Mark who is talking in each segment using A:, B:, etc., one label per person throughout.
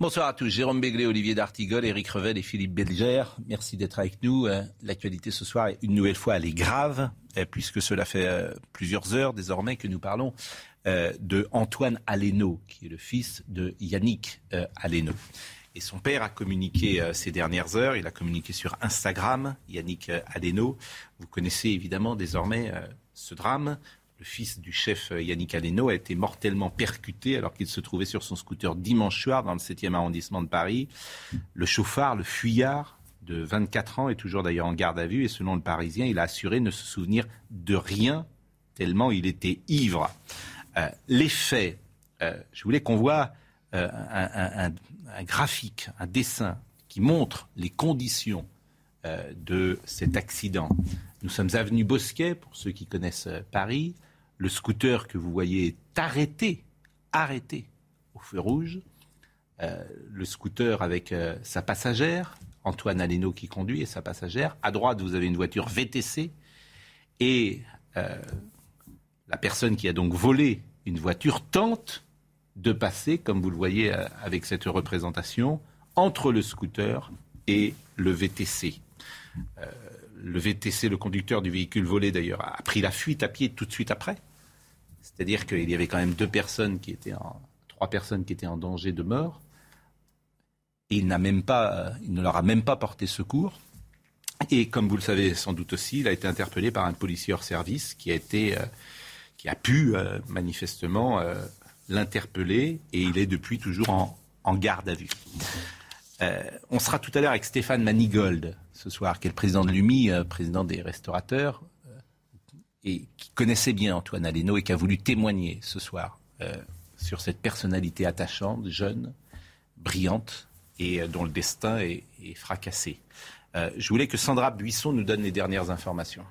A: Bonsoir à tous. Jérôme Béglé, Olivier D'Artigol, Éric Revel et Philippe Belger. Merci d'être avec nous. Euh, L'actualité ce soir, une nouvelle fois, elle est grave, euh, puisque cela fait euh, plusieurs heures désormais que nous parlons de Antoine Aleno, qui est le fils de Yannick Aleno. Et son père a communiqué ces dernières heures, il a communiqué sur Instagram, Yannick euh, Aleno. Vous connaissez évidemment désormais ce drame. Le fils du chef euh, Yannick Aleno a été mortellement percuté alors qu'il se trouvait sur son scooter dimanche soir dans le 7e arrondissement de Paris. Le chauffard, le fuyard de 24 ans, est toujours d'ailleurs en garde à vue et selon le Parisien, il a assuré ne se souvenir de rien tellement il était ivre. Euh, les faits, euh, je voulais qu'on voit un, un- graphique, un dessin qui montre les conditions de cet accident. Nous sommes avenue Bosquet, pour ceux qui connaissent Paris. Le scooter que vous voyez est arrêté, arrêté au feu rouge. Euh, le scooter avec euh, sa passagère, Antoine Aleno qui conduit et sa passagère. À droite, vous avez une voiture VTC et euh, la personne qui a donc volé une voiture tente de passer, comme vous le voyez avec cette représentation, entre le scooter et le VTC. Le VTC, le conducteur du véhicule volé d'ailleurs, a pris la fuite à pied tout de suite après. C'est-à-dire qu'il y avait quand même deux personnes qui étaient en, trois personnes qui étaient en danger de mort. Il même pas, euh, il ne leur a même pas porté secours. Et comme vous le savez sans doute aussi, il a été interpellé par un policier hors service qui a été, euh, qui a pu euh, manifestement l'interpeller et il est depuis toujours en, en garde à vue. On sera tout à l'heure avec Stéphane Manigold ce soir, qui est le président de l'UMI, président des restaurateurs, et qui connaissait bien Antoine Aleno et qui a voulu témoigner ce soir euh, sur cette personnalité attachante, jeune, brillante et euh, dont le destin est, fracassé. Euh, je voulais que Sandra Buisson nous donne les dernières informations.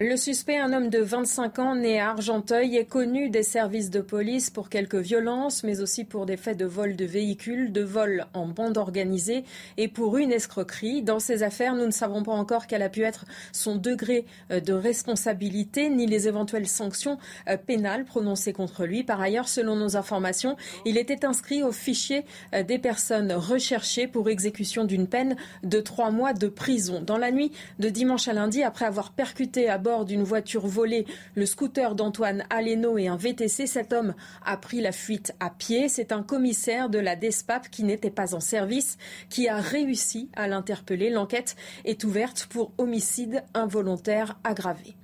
B: Le suspect, un homme de 25 ans né à Argenteuil, est connu des services de police pour quelques violences, mais aussi pour des faits de vol de véhicules, de vol en bande organisée et pour une escroquerie. Dans ces affaires, nous ne savons pas encore quel a pu être son degré euh, de responsabilité ni les éventuelles sanctions euh, pénales prononcées contre lui. Par ailleurs, selon nos informations, il était inscrit au fichier euh, des personnes recherchées pour exécution d'une peine de trois mois de prison. Dans la nuit de dimanche à lundi, après avoir percuté à d'une voiture volée le scooter d'Antoine Aleno et un VTC, cet homme a pris la fuite à pied. C'est un commissaire de la DESPAP qui n'était pas en service qui a réussi à l'interpeller. L'enquête est ouverte pour homicide involontaire aggravé.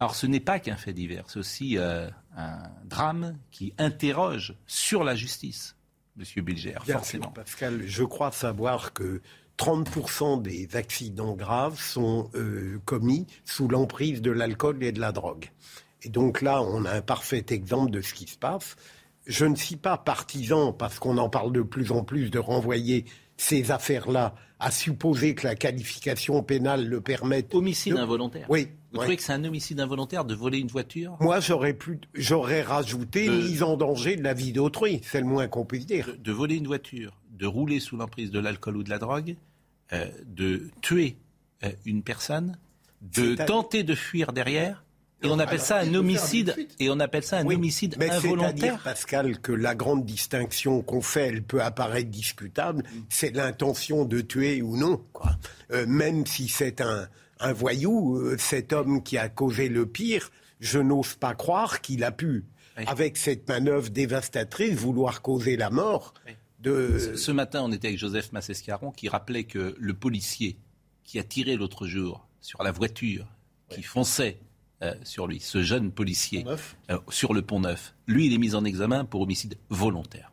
A: Alors ce n'est pas qu'un fait divers, c'est aussi euh, un drame qui interroge sur la justice, Monsieur Bilger,
C: Bien
A: forcément.
C: sûr, Pascal, je crois savoir que 30% des accidents graves sont euh, commis sous l'emprise de l'alcool et de la drogue. Et donc là, on a un parfait exemple de ce qui se passe. Je ne suis pas partisan, parce qu'on en parle de plus en plus, de renvoyer ces affaires-là à supposer que la qualification pénale le permette.
A: Homicide
C: de-
A: involontaire.
C: Oui.
A: Vous
C: ouais.
A: trouvez que c'est un homicide involontaire de voler une voiture?
C: Moi, j'aurais plus, j'aurais rajouté mise en danger de la vie d'autrui. C'est le moins qu'on puisse dire.
A: de, de voler une voiture, de rouler sous l'emprise de l'alcool ou de la drogue, de tuer euh, une personne, de tenter de fuir derrière, et on appelle
C: alors,
A: ça un homicide, et on appelle ça un
C: Oui,
A: homicide
C: mais
A: involontaire.
C: Pascal, que la grande distinction qu'on fait, elle peut apparaître discutable, c'est l'intention de tuer ou non. Quoi. Euh, même si c'est un, un voyou, euh, cet homme qui a causé le pire, je n'ose pas croire qu'il a pu,
A: Oui.
C: avec cette manœuvre dévastatrice, vouloir causer la mort
A: Oui.
C: De...
A: Ce- matin, on était avec Joseph Massescaron qui rappelait que le policier qui a tiré l'autre jour sur la voiture qui fonçait euh, sur lui, ce jeune policier euh, sur le pont Neuf, lui, il est mis en examen pour homicide volontaire.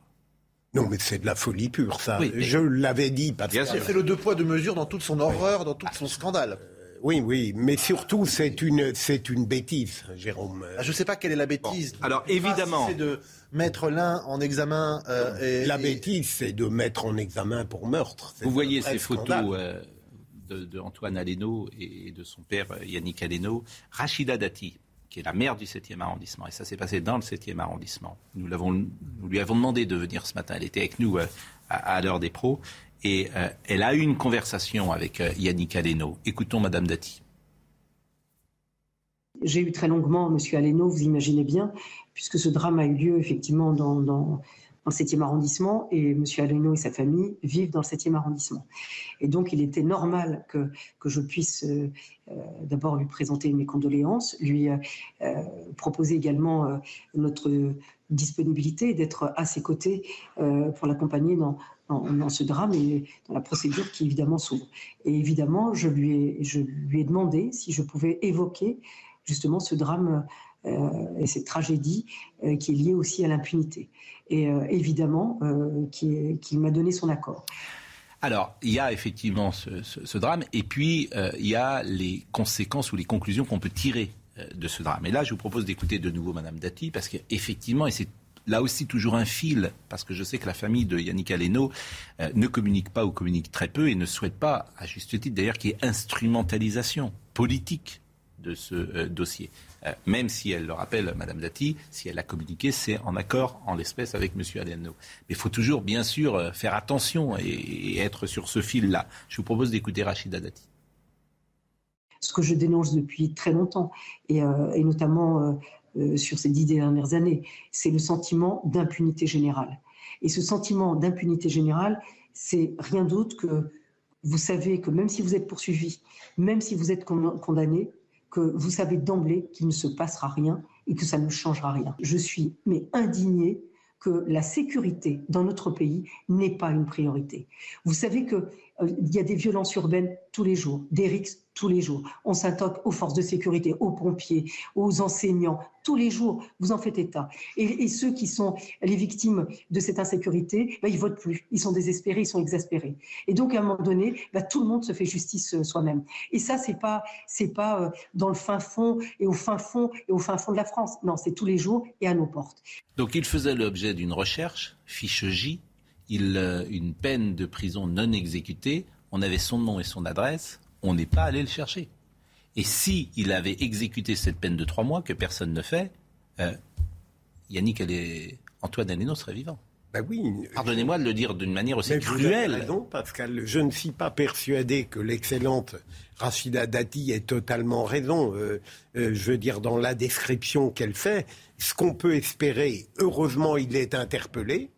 C: Non, mais c'est de la folie pure, ça.
A: Oui, mais-
C: Je l'avais dit, Pascal.
A: Bien sûr.
D: C'est le deux poids, deux mesures dans toute son horreur, dans tout son scandale.
C: Oui, oui, mais surtout c'est une c'est une bêtise, Jérôme.
D: Ah, je ne sais pas quelle est la bêtise.
A: alors évidemment,
D: c'est de mettre l'un en examen.
C: Euh, la bêtise, c'est de mettre en examen pour meurtre.
A: Vous voyez ces photos euh, de, Antoine Aleno et de son père Yannick Aleno. Rachida Dati, qui est la maire du 7e arrondissement, et ça s'est passé dans le 7e arrondissement. Nous, l'avons, nous lui avons demandé de venir ce matin. Elle était avec nous à, à l'heure des pros. Et euh, elle a eu une conversation avec euh, Yannick Aleno. Écoutons Madame Dati.
E: J'ai eu très longuement M. Aleno, vous imaginez bien, puisque ce drame a eu lieu effectivement dans, dans, le 7e arrondissement et M. Aleno et sa famille vivent dans le 7e arrondissement. Et donc il était normal que, que je puisse euh, d'abord lui présenter mes condoléances, lui proposer également notre disponibilité d'être à ses côtés pour l'accompagner dans, dans, ce drame et dans la procédure qui évidemment s'ouvre. Et évidemment, je lui, ai, je lui ai demandé si je pouvais évoquer justement ce drame euh, et cette tragédie euh, qui est liée aussi à l'impunité. Et euh, évidemment, qu'il m'a donné son accord.
A: Alors, il y a effectivement ce, ce, drame, et puis il y a les conséquences ou les conclusions qu'on peut tirer de ce drame. Et là, je vous propose d'écouter de nouveau Madame Dati, parce qu'effectivement, et c'est là aussi toujours un fil, parce que je sais que la famille de Yannick Aleno euh, ne communique pas ou communique très peu et ne souhaite pas, à juste titre d'ailleurs, qu'il y ait instrumentalisation politique de ce euh, dossier. Euh, même si elle le rappelle, Madame Dati, si elle a communiqué, c'est en accord en l'espèce avec M. Aleno. Mais il faut toujours, bien sûr, faire attention et, être sur ce fil-là. Je vous propose d'écouter Rachida Dati
E: ce que je dénonce depuis très longtemps, et, notamment sur ces dix dernières années, c'est le sentiment d'impunité générale. Et ce sentiment d'impunité générale, c'est rien d'autre que vous savez que même si vous êtes poursuivi, même si vous êtes condamné, que vous savez d'emblée qu'il ne se passera rien et que ça ne changera rien. Je suis mais indignée que la sécurité dans notre pays n'est pas une priorité. Vous savez qu'il euh, y a des violences urbaines tous les jours, des rixes tous les jours. On s'attaque aux forces de sécurité, aux pompiers, aux enseignants, tous les jours. Vous en faites état. Et, ceux qui sont les victimes de cette insécurité, ben, ils votent plus. Ils sont désespérés, ils sont exaspérés. Et donc, à un moment donné, ben, tout le monde se fait justice euh, soi-même. Et ça, c'est pas, c'est pas euh, dans le fin fond et au fin fond et au fin fond de la France. Non, c'est tous les jours et à nos portes.
A: Donc, il faisait l'objet d'une recherche, fiche J, il, euh, une peine de prison non exécutée. On avait son nom et son adresse on n'est pas allé le chercher. Et si il avait exécuté cette peine de trois mois que personne ne fait, euh, Yannick Antoine Aleno serait vivant.
C: Oui.
A: Pardonnez-moi de le dire d'une manière aussi cruelle.
C: Pascal. Je ne suis pas persuadé que l'excellente Rachida Dati ait totalement raison. Euh, euh, je veux dire, dans la description qu'elle fait, ce qu'on peut espérer, heureusement, il est interpellé.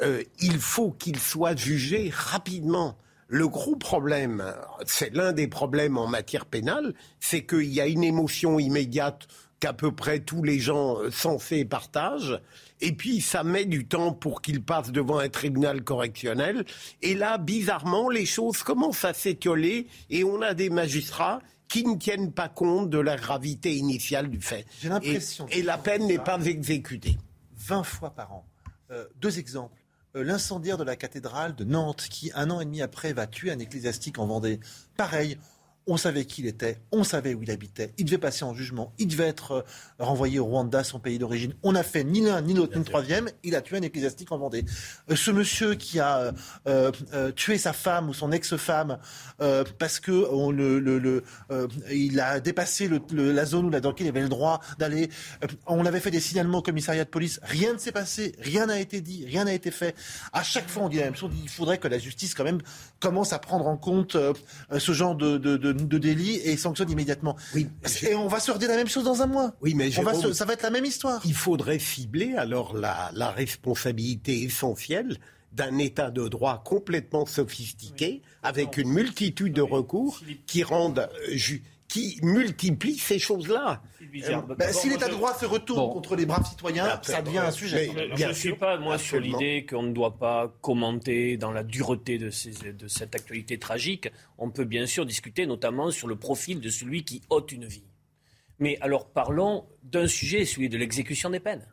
C: Il faut qu'il soit jugé rapidement. Le gros problème, c'est l'un des problèmes en matière pénale, c'est qu'il y a une émotion immédiate qu'à peu près tous les gens euh, sensés partagent. Et puis, ça met du temps pour qu'il passe devant un tribunal correctionnel. Et là, bizarrement, les choses commencent à s'étioler et on a des magistrats qui ne tiennent pas compte de la gravité initiale du fait.
D: J'ai l'impression.
C: Et, la peine n'est pas exécutée.
D: 20 fois par an. Euh, deux exemples. Euh, l'incendiaire de la cathédrale de Nantes, qui un an et demi après va tuer un ecclésiastique en Vendée. Pareil, on savait qui il était, on savait où il habitait, il devait passer en jugement, il devait être euh, renvoyé au Rwanda, son pays d'origine. On n'a fait ni l'un ni l'autre ni le troisième, il a tué un ecclésiastique en Vendée. Euh, ce monsieur qui a euh, tué sa femme ou son ex-femme parce que on le, le, il a dépassé la zone où, dans laquelle il avait le droit d'aller, on avait fait des signalements au commissariat de police, rien ne s'est passé, rien n'a été dit, rien n'a été fait. À chaque fois on dit la même chose, il faudrait que la justice quand même commence à prendre en compte ce genre de, de de délit et sanctionne immédiatement. Oui, et on va se redire la même chose dans un mois.
C: Oui, mais
D: ça va être la même histoire.
C: Il faudrait cibler alors la, responsabilité essentielle d'un État de droit complètement sophistiqué, avec une multitude de recours qui rendent euh, qui multiplie ces choses-là.
D: Euh, bah, si l'état de droit se retourne contre les braves citoyens, ah, ça devient un sujet.
F: je ne suis pas, moi, sur l'idée qu'on ne doit pas commenter dans la dureté de, de cette actualité tragique. On peut bien sûr discuter notamment sur le profil de celui qui ôte une vie. Mais alors parlons d'un sujet, celui de l'exécution des peines.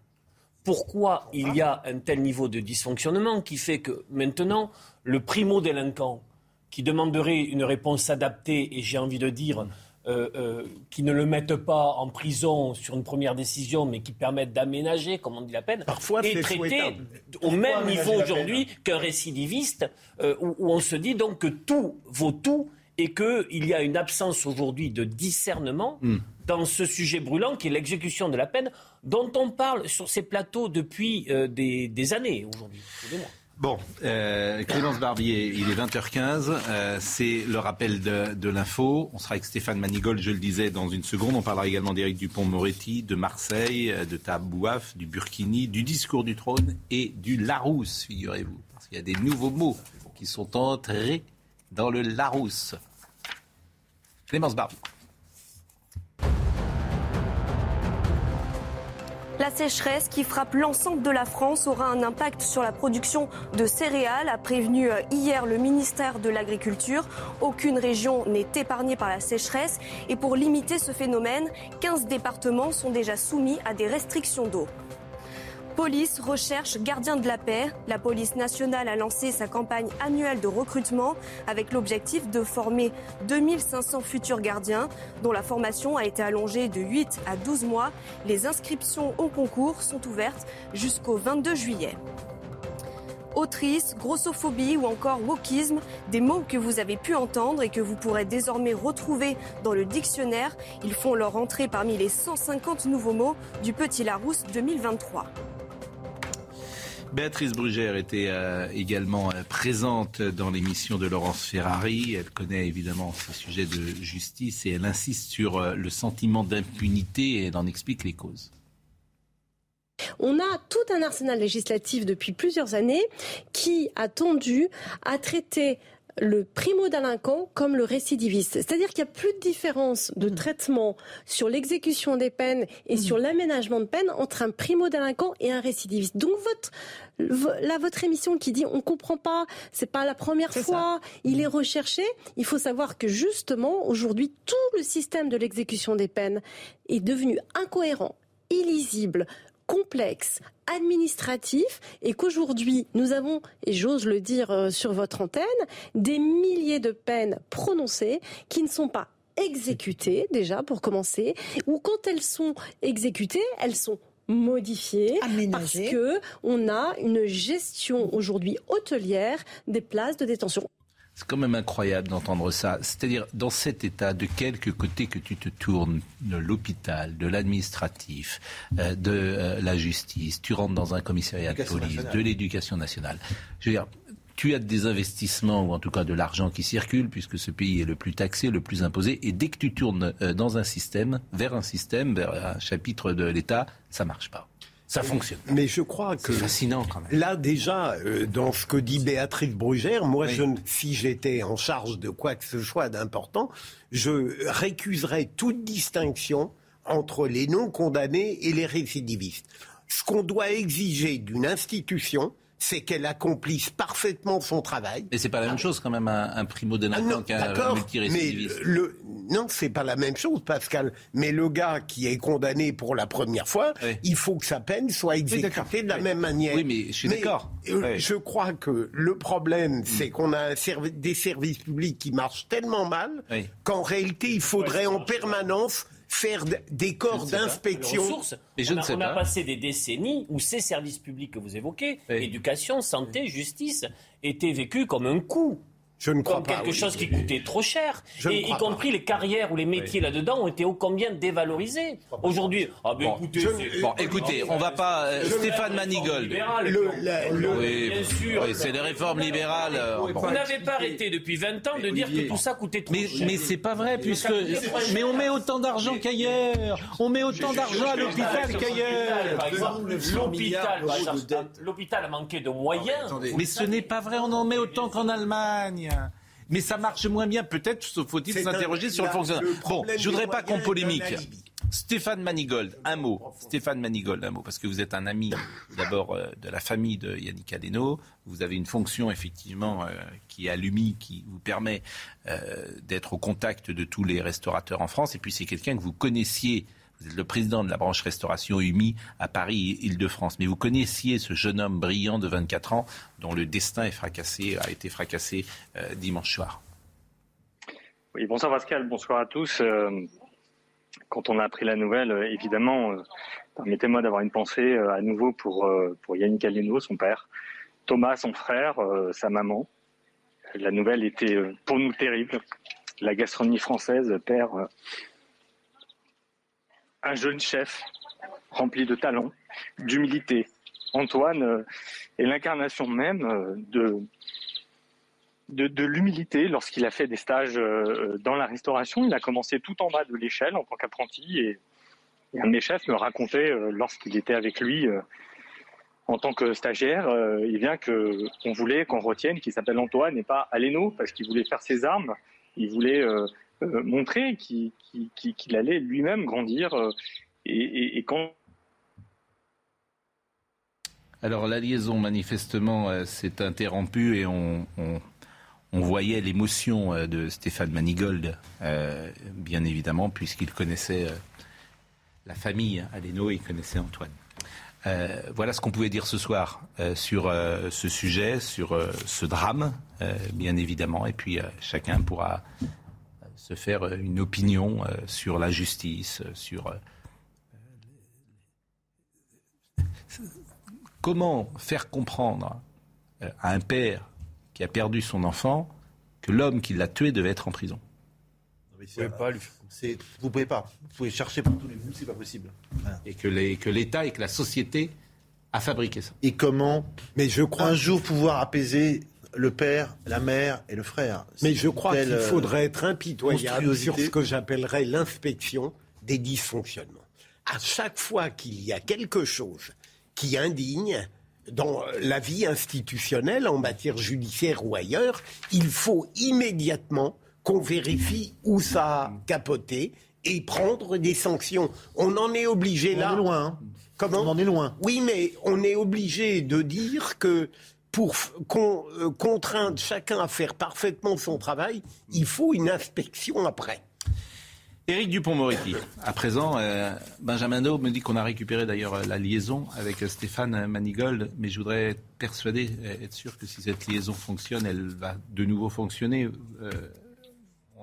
F: Pourquoi il y a un tel niveau de dysfonctionnement qui fait que maintenant, le primo-délinquant qui demanderait une réponse adaptée, et j'ai envie de dire euh, euh, qui ne le mettent pas en prison sur une première décision, mais qui permettent d'aménager, comme on dit la peine,
C: Parfois,
F: et traité au même niveau aujourd'hui qu'un récidiviste, euh, où, on se dit donc que tout vaut tout et qu'il y a une absence aujourd'hui de discernement hmm. dans ce sujet brûlant qui est l'exécution de la peine, dont on parle sur ces plateaux depuis des, des années aujourd'hui.
A: Bon, euh, Clémence Barbier, il est 20h15, euh, c'est le rappel de, l'info. On sera avec Stéphane Manigold, je le disais, dans une seconde. On parlera également d'Éric Dupont-Moretti, de Marseille, euh, de Tabouaf, du Burkini, du discours du trône et du Larousse, figurez-vous. Parce qu'il y a des nouveaux mots qui sont entrés dans le Larousse. Clémence Barbier.
G: La sécheresse qui frappe l'ensemble de la France aura un impact sur la production de céréales, a prévenu euh, hier le ministère de l'Agriculture. Aucune région n'est épargnée par la sécheresse et pour limiter ce phénomène, 15 départements sont déjà soumis à des restrictions d'eau. Police, recherche, gardien de la paix. La police nationale a lancé sa campagne annuelle de recrutement avec l'objectif de former 2500 futurs gardiens dont la formation a été allongée de 8 à 12 mois. Les inscriptions au concours sont ouvertes jusqu'au 22 juillet. Autrice, grossophobie ou encore wokisme, des mots que vous avez pu entendre et que vous pourrez désormais retrouver dans le dictionnaire. Ils font leur entrée parmi les 150 nouveaux mots du Petit Larousse 2023.
A: Béatrice Brugère était euh, également euh, présente dans l'émission de Laurence Ferrari. Elle connaît évidemment ce sujet de justice et elle insiste sur euh, le sentiment d'impunité et elle en explique les causes.
H: On a tout un arsenal législatif depuis plusieurs années qui a tendu à traiter le primo-délinquant comme le récidiviste. C'est-à-dire qu'il n'y a plus de différence de mm. traitement sur l'exécution des peines et mm. sur l'aménagement de peine entre un primo-délinquant et un récidiviste. Donc votre, là, votre émission qui dit on comprend pas, c'est pas la première fois, il est recherché. Il faut savoir que justement, aujourd'hui, tout le système de l'exécution des peines est devenu incohérent, illisible, complexe, administratif, et qu'aujourd'hui, nous avons, et j'ose le dire euh, sur votre antenne, des milliers de peines prononcées qui ne sont pas exécutées, déjà, pour commencer, ou quand elles sont exécutées, elles sont modifiées parce que on a une gestion aujourd'hui hôtelière des places de détention.
A: C'est quand même incroyable d'entendre ça. C'est-à-dire, dans cet état, de quelque côté que tu te tournes, de l'hôpital, de l'administratif, euh, de euh, la justice, tu rentres dans un commissariat de police, de l'éducation nationale. Je veux dire, tu as des investissements, ou en tout cas de l'argent qui circule, puisque ce pays est le plus taxé, le plus imposé, et dès que tu tournes euh, dans un système, vers un système, vers un chapitre de l'État, ça marche pas ça fonctionne.
C: Mais je crois que
A: fascinant quand même.
C: Là déjà, euh, dans ce que dit Béatrice Brugère, moi, je, si j'étais en charge de quoi que ce soit d'important, je récuserais toute distinction entre les non condamnés et les récidivistes. Ce qu'on doit exiger d'une institution, c'est qu'elle accomplisse parfaitement son travail.
A: Mais c'est pas la même chose quand même un, primo délinquant ah qu'un multirécidiviste.
C: Mais le, non, c'est pas la même chose, Pascal. Mais le gars qui est condamné pour la première fois, il faut que sa peine soit exécutée de la même manière.
A: Oui, mais je suis d'accord.
C: Euh, je crois que le problème, mm. c'est qu'on a des services publics qui marchent tellement mal qu'en réalité, il faudrait en permanence faire des corps d'inspection.
F: Mais je on, a, on a passé des décennies où ces services publics que vous évoquez, éducation, santé, justice, étaient vécus comme un coût.
C: Je ne crois
F: comme
C: pas.
F: quelque chose qui coûtait trop cher. et y compris les carrières ou les métiers là-dedans ont été ô combien dévalorisés. Aujourd'hui,
A: ah ben écoutez, bon, écoutez, on va pas. Euh, Stéphane Manigold.
F: Le,
A: oui, bien sûr. Oui, c'est les réformes libérales. Euh,
F: Vous n'avez pas arrêté depuis 20 ans de dire que tout ça coûtait trop
A: mais,
F: cher.
A: Mais c'est pas vrai, puisque. Mais on met autant d'argent qu'ailleurs. On met autant d'argent à l'hôpital qu'ailleurs.
F: L'hôpital a manqué de moyens.
A: Mais ce n'est pas vrai, on en met autant qu'en Allemagne. Mais ça marche moins bien, peut-être, faut-il s'interroger sur le fonctionnement. Bon, je voudrais pas qu'on polémique. Stéphane Manigold, un mot. Stéphane Manigold, un mot, parce que vous êtes un ami d'abord euh, de la famille de Yannick Adeno. Vous avez une fonction effectivement euh, qui est l'UMI, qui vous permet euh, d'être au contact de tous les restaurateurs en France. Et puis c'est quelqu'un que vous connaissiez Vous êtes le président de la branche restauration UMI à Paris, Île-de-France. Mais vous connaissiez ce jeune homme brillant de 24 ans dont le destin est fracassé, a été fracassé euh, dimanche soir.
I: Oui, bonsoir Pascal, bonsoir à tous. Euh, quand on a appris la nouvelle, euh, évidemment, permettez-moi d'avoir une pensée à nouveau pour, pour Yannick Aleno, son père, Thomas, son frère, sa maman. La nouvelle était pour nous terrible. La gastronomie française perd un jeune chef rempli de talent, d'humilité. Antoine euh, est l'incarnation même euh, de, de, l'humilité lorsqu'il a fait des stages euh, dans la restauration. Il a commencé tout en bas de l'échelle en tant qu'apprenti et, un de mes chefs me racontait lorsqu'il était avec lui en tant que stagiaire, il vient que qu'on voulait qu'on retienne qu'il s'appelle Antoine et pas Aléno parce qu'il voulait faire ses armes. Il voulait euh, montrer qu'il allait lui-même grandir euh, et, quand
A: alors la liaison manifestement euh, s'est interrompue et on, voyait l'émotion de Stéphane Manigold, bien évidemment, puisqu'il connaissait la famille Aléno et il connaissait Antoine. voilà ce qu'on pouvait dire ce soir sur ce sujet, sur ce drame, bien évidemment, et puis chacun pourra se faire euh, une opinion euh, sur la justice, euh, sur comment faire comprendre à un père qui a perdu son enfant que l'homme qui l'a tué devait être en prison?
D: Vous ne pouvez pas Vous pouvez pas. Vous pouvez chercher par tous les bouts, c'est pas possible.
A: Et que l'État et que la société a fabriqué ça.
D: Et comment Mais je crois un jour pouvoir apaiser le père, la mère et le frère.
C: Mais je crois qu'il euh, faudrait être impitoyable sur ce que j'appellerais l'inspection des dysfonctionnements. À chaque fois qu'il y a quelque chose qui indigne dans la vie institutionnelle, en matière judiciaire ou ailleurs, il faut immédiatement qu'on vérifie où ça a capoté et prendre des sanctions. On en est obligé là.
D: On est loin. Hein.
C: Comment
D: On en est loin.
C: Oui, mais on est obligé de dire que pour euh, contraindre chacun à faire parfaitement son travail, il faut une inspection après.
A: Éric Dupont-Moretti. À présent, euh, Benjamin Do me dit qu'on a récupéré d'ailleurs euh, la liaison avec Stéphane Manigold, mais je voudrais être persuadé, être sûr que si cette liaison fonctionne, elle va de nouveau fonctionner.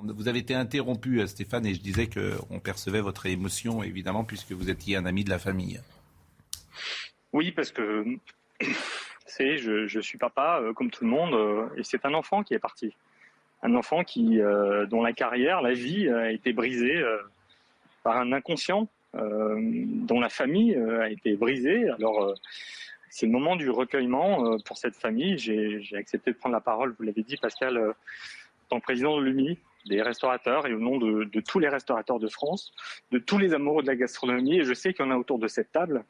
A: vous avez été interrompu, Stéphane, et je disais qu'on percevait votre émotion, évidemment, puisque vous étiez un ami de la famille.
I: Oui, parce que je, suis papa euh, comme tout le monde euh, et c'est un enfant qui est parti. Un enfant qui, euh, dont la carrière, la vie a été brisée par un inconscient, dont la famille a été brisée. Alors c'est le moment du recueillement pour cette famille. J'ai accepté de prendre la parole, vous l'avez dit Pascal, en président de l'UMI, des restaurateurs et au nom de, tous les restaurateurs de France, de tous les amoureux de la gastronomie. Et je sais qu'il y en a autour de cette table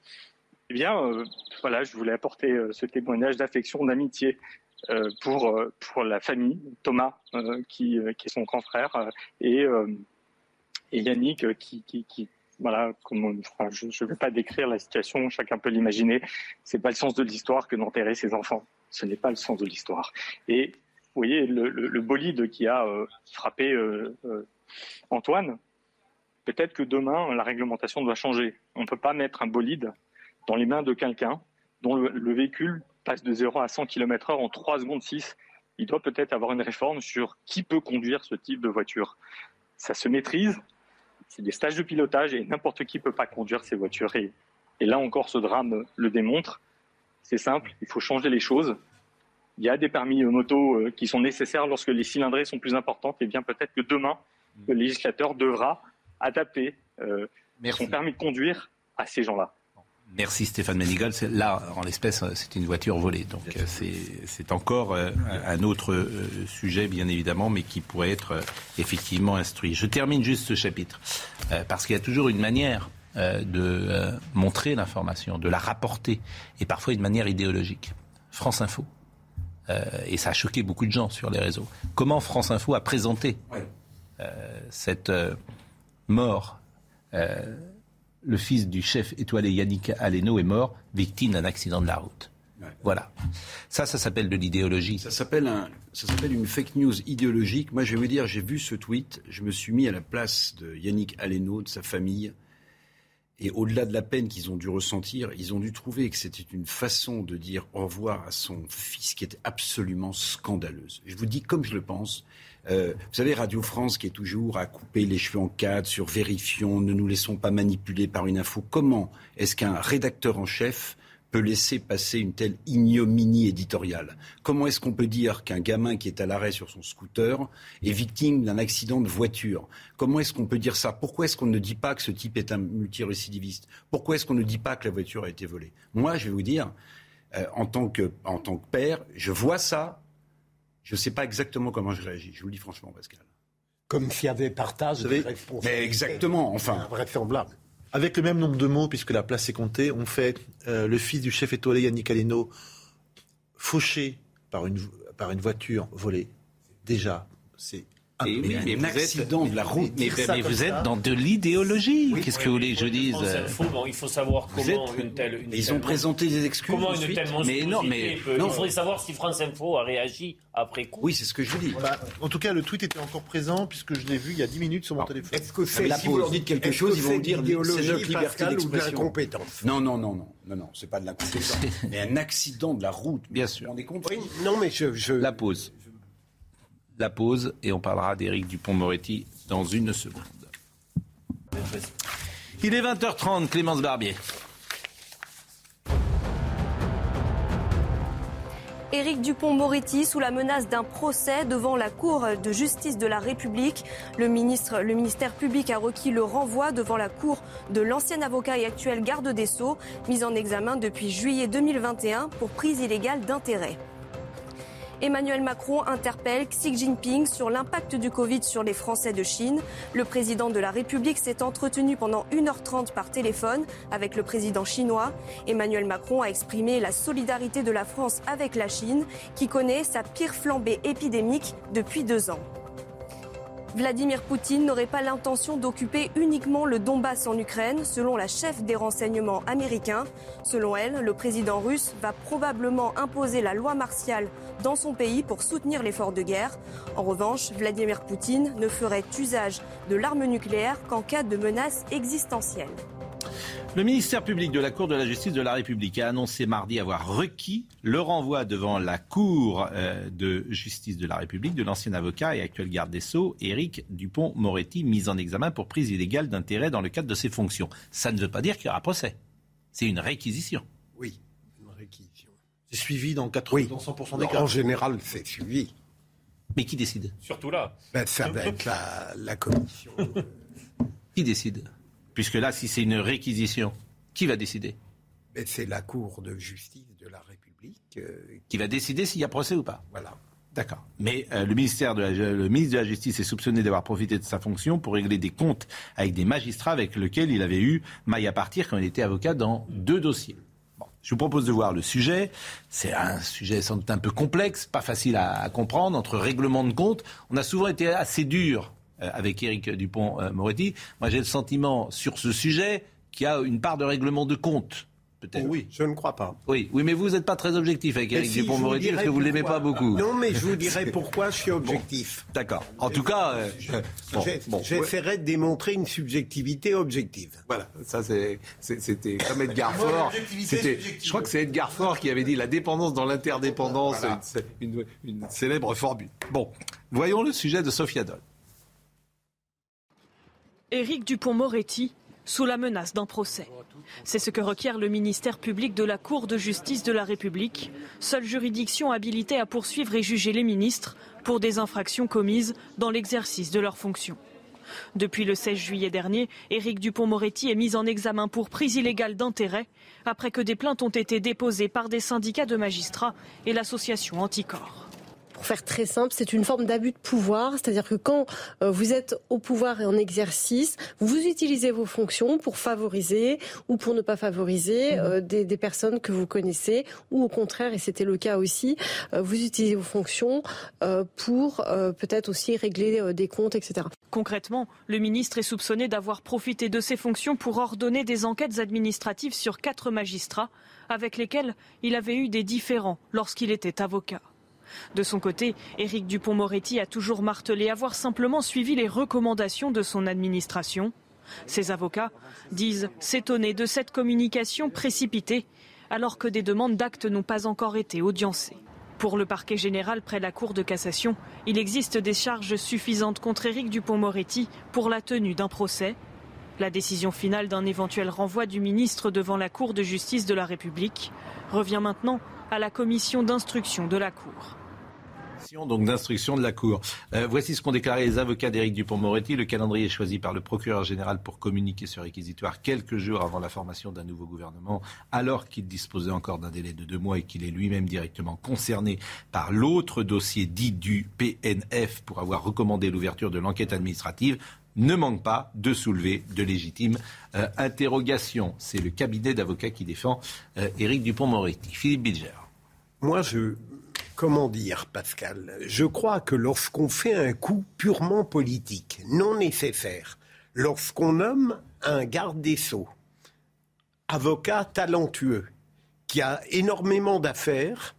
I: eh bien, euh, voilà, je voulais apporter euh, ce témoignage d'affection, d'amitié euh, pour, pour la famille, Thomas, qui, est son grand frère, et, Yannick, qui, voilà, je ne vais pas décrire la situation, chacun peut l'imaginer. C'est pas le sens de l'histoire que d'enterrer ses enfants. Ce n'est pas le sens de l'histoire. Et vous voyez, le, le, bolide qui a frappé Antoine, peut-être que demain, la réglementation doit changer. On ne peut pas mettre un bolide dans les mains de quelqu'un dont le, véhicule passe de 0 à 100 km/h en 3 secondes 6. Il doit peut-être avoir une réforme sur qui peut conduire ce type de voiture. Ça se maîtrise, c'est des stages de pilotage et n'importe qui ne peut pas conduire ces voitures. Et, là encore, ce drame le démontre. C'est simple, il faut changer les choses. Il y a des permis moto euh, qui sont nécessaires lorsque les cylindrées sont plus importantes. Et bien peut-être que demain, le législateur devra adapter euh, son permis de conduire à ces gens-là.
A: Merci Stéphane Manigal. Là, en l'espèce, c'est une voiture volée. Donc c'est encore euh, un autre euh, sujet, bien évidemment, mais qui pourrait être euh, effectivement instruit. Je termine juste ce chapitre, parce qu'il y a toujours une manière de montrer l'information, de la rapporter, et parfois une manière idéologique. France Info. et ça a choqué beaucoup de gens sur les réseaux. Comment France Info a présenté cette mort le fils du chef étoilé Yannick Aleno est mort, victime d'un accident de la route. Voilà. Ça, ça s'appelle de l'idéologie.
J: Ça s'appelle un, ça s'appelle une fake news idéologique. Moi, je vais vous dire, j'ai vu ce tweet, je me suis mis à la place de Yannick Aleno, de sa famille. Et au-delà de la peine qu'ils ont dû ressentir, ils ont dû trouver que c'était une façon de dire au revoir à son fils qui était absolument scandaleuse. Je vous dis comme je le pense. Euh, vous savez, Radio France qui est toujours à couper les cheveux en quatre sur vérifions, ne nous laissons pas manipuler par une info. Comment est-ce qu'un rédacteur en chef peut laisser passer une telle ignominie éditoriale? Comment est-ce qu'on peut dire qu'un gamin qui est à l'arrêt sur son scooter est victime d'un accident de voiture? Comment est-ce qu'on peut dire ça? Pourquoi est-ce qu'on ne dit pas que ce type est un multirécidiviste? Pourquoi est-ce qu'on ne dit pas que la voiture a été volée? Moi, je vais vous dire, euh, en, tant que, en tant que père, je vois ça, je ne sais pas exactement comment je réagis. Je vous le dis franchement, Pascal.
C: Comme s'il y avait partage de
J: Mais exactement, enfin.
C: Vraisemblable.
D: Avec le même nombre de mots, puisque la place est comptée, on fait euh, le fils du chef étoilé Yannick Aleno fauché par une, par une voiture volée. Déjà, c'est
J: mais
A: mais
J: un
A: vous
J: accident
A: êtes,
J: de la route.
A: Mais, vous
D: ça.
A: êtes dans de l'idéologie. Qu'est-ce que vous voulez que je dise
F: France Info, bon, il faut savoir
J: Vous
F: comment
J: êtes-
F: une telle. une
J: Ils
F: telle-
J: ont présenté des excuses.
F: Comment une telle
A: Mais non, mais-
F: peut-
J: non.
F: Il faudrait savoir si France Info a réagi après coup.
J: Oui, c'est ce que je vous dis.
D: Bah, en tout cas, le tweet était encore présent, puisque je l'ai vu il y a 10 minutes sur mon téléphone.
C: Est-ce que c'est
J: si vous leur dites quelque chose, ils vont vous dire c'est notre liberté d'expression.
C: l'incompétence
J: Non, non, non, non, non, non, c'est pas de l'incompétence. mais un accident de la route.
A: Bien sûr.
J: Vous vous rendez compte
C: Oui, non, mais je, je-
A: La pause. La pause et on parlera d'Éric Dupont-Moretti dans une seconde. Il est 20h30, Clémence Barbier.
G: Éric Dupont-Moretti sous la menace d'un procès devant la Cour de justice de la République. Le, ministre, le ministère public a requis le renvoi devant la Cour de l'ancien avocat et actuel garde des Sceaux, mis en examen depuis juillet 2021 pour prise illégale d'intérêt. Emmanuel Macron interpelle Xi Jinping sur l'impact du Covid sur les Français de Chine. Le président de la République s'est entretenu pendant 1h30 par téléphone avec le président chinois. Emmanuel Macron a exprimé la solidarité de la France avec la Chine, qui connaît sa pire flambée épidémique depuis deux ans. Vladimir Poutine n'aurait pas l'intention d'occuper uniquement le Donbass en Ukraine, selon la chef des renseignements américains. Selon elle, le président russe va probablement imposer la loi martiale dans son pays pour soutenir l'effort de guerre. En revanche, Vladimir Poutine ne ferait usage de l'arme nucléaire qu'en cas de menace existentielle.
A: Le ministère public de la Cour de la justice de la République a annoncé mardi avoir requis le renvoi devant la Cour euh, de justice de la République de l'ancien avocat et actuel garde des Sceaux, Éric Dupont-Moretti, mis en examen pour prise illégale d'intérêt dans le cadre de ses fonctions. Ça ne veut pas dire qu'il y aura procès. C'est une réquisition.
C: Oui, une réquisition.
D: C'est suivi dans, 80,
C: Oui.
D: dans 100%
C: En
D: des cas.
C: général, c'est suivi.
A: Mais qui décide?
F: Surtout là.
C: Ben, ça va être la, la commission.
A: Qui décide? Puisque là, si c'est une réquisition, qui va décider?
C: C'est la Cour de justice de la République. euh,
A: Qui va décider s'il y a procès ou pas
C: voilà.
A: D'accord. Mais euh, le, ministère de la, le ministre de la Justice est soupçonné d'avoir profité de sa fonction pour régler des comptes avec des magistrats avec lesquels il avait eu maille à partir quand il était avocat dans deux dossiers. Bon, je vous propose de voir le sujet. C'est un sujet sans doute un peu complexe, pas facile à, à comprendre, entre règlement de comptes. On a souvent été assez dur avec Éric Dupont-Moretti. Moi, j'ai le sentiment sur ce sujet qu'il y a une part de règlement de compte. Peut-être.
C: Oui, je ne crois pas.
A: Oui, oui, mais vous n'êtes pas très objectif avec Éric
C: si,
A: Dupont-Moretti parce que vous ne l'aimez pas beaucoup.
C: Non, mais je vous dirai pourquoi je suis objectif.
A: D'accord. En tout cas, euh, bon,
C: J'essaierai de démontrer une subjectivité objective.
K: Voilà, ça c'est- c'est- c'était comme Edgar Faure. je crois que c'est Edgar Faure qui avait dit la dépendance dans l'interdépendance, c'est une, une- une célèbre formule.
A: Bon, voyons le sujet de Sophia Dol.
L: Éric Dupont-Moretti sous la menace d'un procès. C'est ce que requiert le ministère public de la Cour de justice de la République, seule juridiction habilitée à poursuivre et juger les ministres pour des infractions commises dans l'exercice de leurs fonctions. Depuis le 16 juillet dernier, Éric Dupont-Moretti est mis en examen pour prise illégale d'intérêt après que des plaintes ont été déposées par des syndicats de magistrats et l'association Anticorps.
H: Pour faire très simple, c'est une forme d'abus de pouvoir, c'est-à-dire que quand euh, vous êtes au pouvoir et en exercice, vous utilisez vos fonctions pour favoriser ou pour ne pas favoriser euh, des, des personnes que vous connaissez, ou au contraire, et c'était le cas aussi, euh, vous utilisez vos fonctions pour peut-être aussi régler des comptes, etc.
L: Concrètement, le ministre est soupçonné d'avoir profité de ses fonctions pour ordonner des enquêtes administratives sur quatre magistrats avec lesquels il avait eu des différends lorsqu'il était avocat. De son côté, Éric Dupont-Moretti a toujours martelé avoir simplement suivi les recommandations de son administration. Ses avocats disent s'étonner de cette communication précipitée alors que des demandes d'actes n'ont pas encore été audiencées. Pour le parquet général près la Cour de cassation, il existe des charges suffisantes contre Éric Dupont-Moretti pour la tenue d'un procès. La décision finale d'un éventuel renvoi du ministre devant la Cour de justice de la République revient maintenant à la commission d'instruction de la Cour
A: donc d'instruction de la Cour. Euh, voici ce qu'ont déclaré les avocats d'Éric Dupont-Moretti. Le calendrier choisi par le procureur général pour communiquer sur réquisitoire quelques jours avant la formation d'un nouveau gouvernement, alors qu'il disposait encore d'un délai de deux mois et qu'il est lui-même directement concerné par l'autre dossier dit du PNF pour avoir recommandé l'ouverture de l'enquête administrative, ne manque pas de soulever de légitimes euh, interrogations. C'est le cabinet d'avocats qui défend euh, Éric Dupont-Moretti. Philippe Bilger.
C: Moi, je, comment dire, Pascal? Je crois que lorsqu'on fait un coup purement politique, non nécessaire, lorsqu'on nomme un garde des sceaux, avocat talentueux, qui a énormément d'affaires,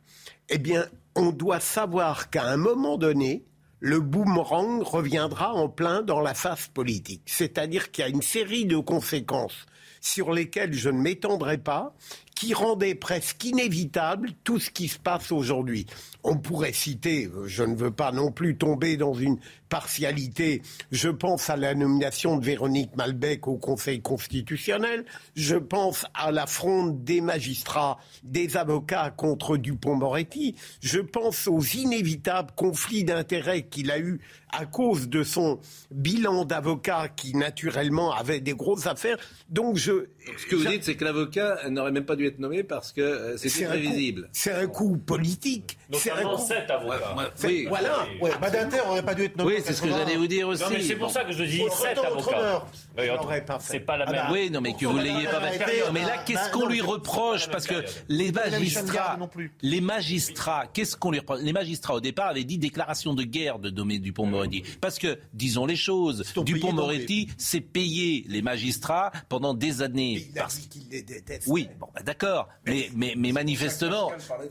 C: eh bien, on doit savoir qu'à un moment donné, le boomerang reviendra en plein dans la phase politique. C'est-à-dire qu'il y a une série de conséquences sur lesquelles je ne m'étendrai pas, qui rendait presque inévitable tout ce qui se passe aujourd'hui. On pourrait citer, euh, je ne veux pas non plus tomber dans une partialité, je pense à la nomination de Véronique Malbec au Conseil constitutionnel, je pense à l'affront des magistrats, des avocats contre Dupont-Moretti, je pense aux inévitables conflits d'intérêts qu'il a eus à cause de son bilan d'avocat qui naturellement avait des grosses affaires. Donc je.
A: Ce que vous dites, c'est que l'avocat n'aurait même pas dû être nommé parce que euh, c'était prévisible.
C: C'est un coup politique.
F: C'est un coup. sept avocats.
C: oui, voilà.
D: Ouais, Badinter n'aurait pas dû être nommé.
A: Oui, c'est ce que j'allais vous dire aussi.
F: Non, mais c'est pour ça que je dis sept avocats. C'est pas la même.
A: Oui, non, mais que vous l'ayez pas fait. Mais là, qu'est-ce qu'on lui reproche Parce que les magistrats, les magistrats, qu'est-ce qu'on lui reproche Les magistrats au départ avaient dit déclaration de guerre de Domé Dupont-Moretti. Parce que, disons les choses, Dupont-Moretti s'est payé les magistrats pendant des années.
C: Parce qu'il les déteste.
A: Oui, bon, bah, d'accord. Mais, mais, mais manifestement. Moi, je parle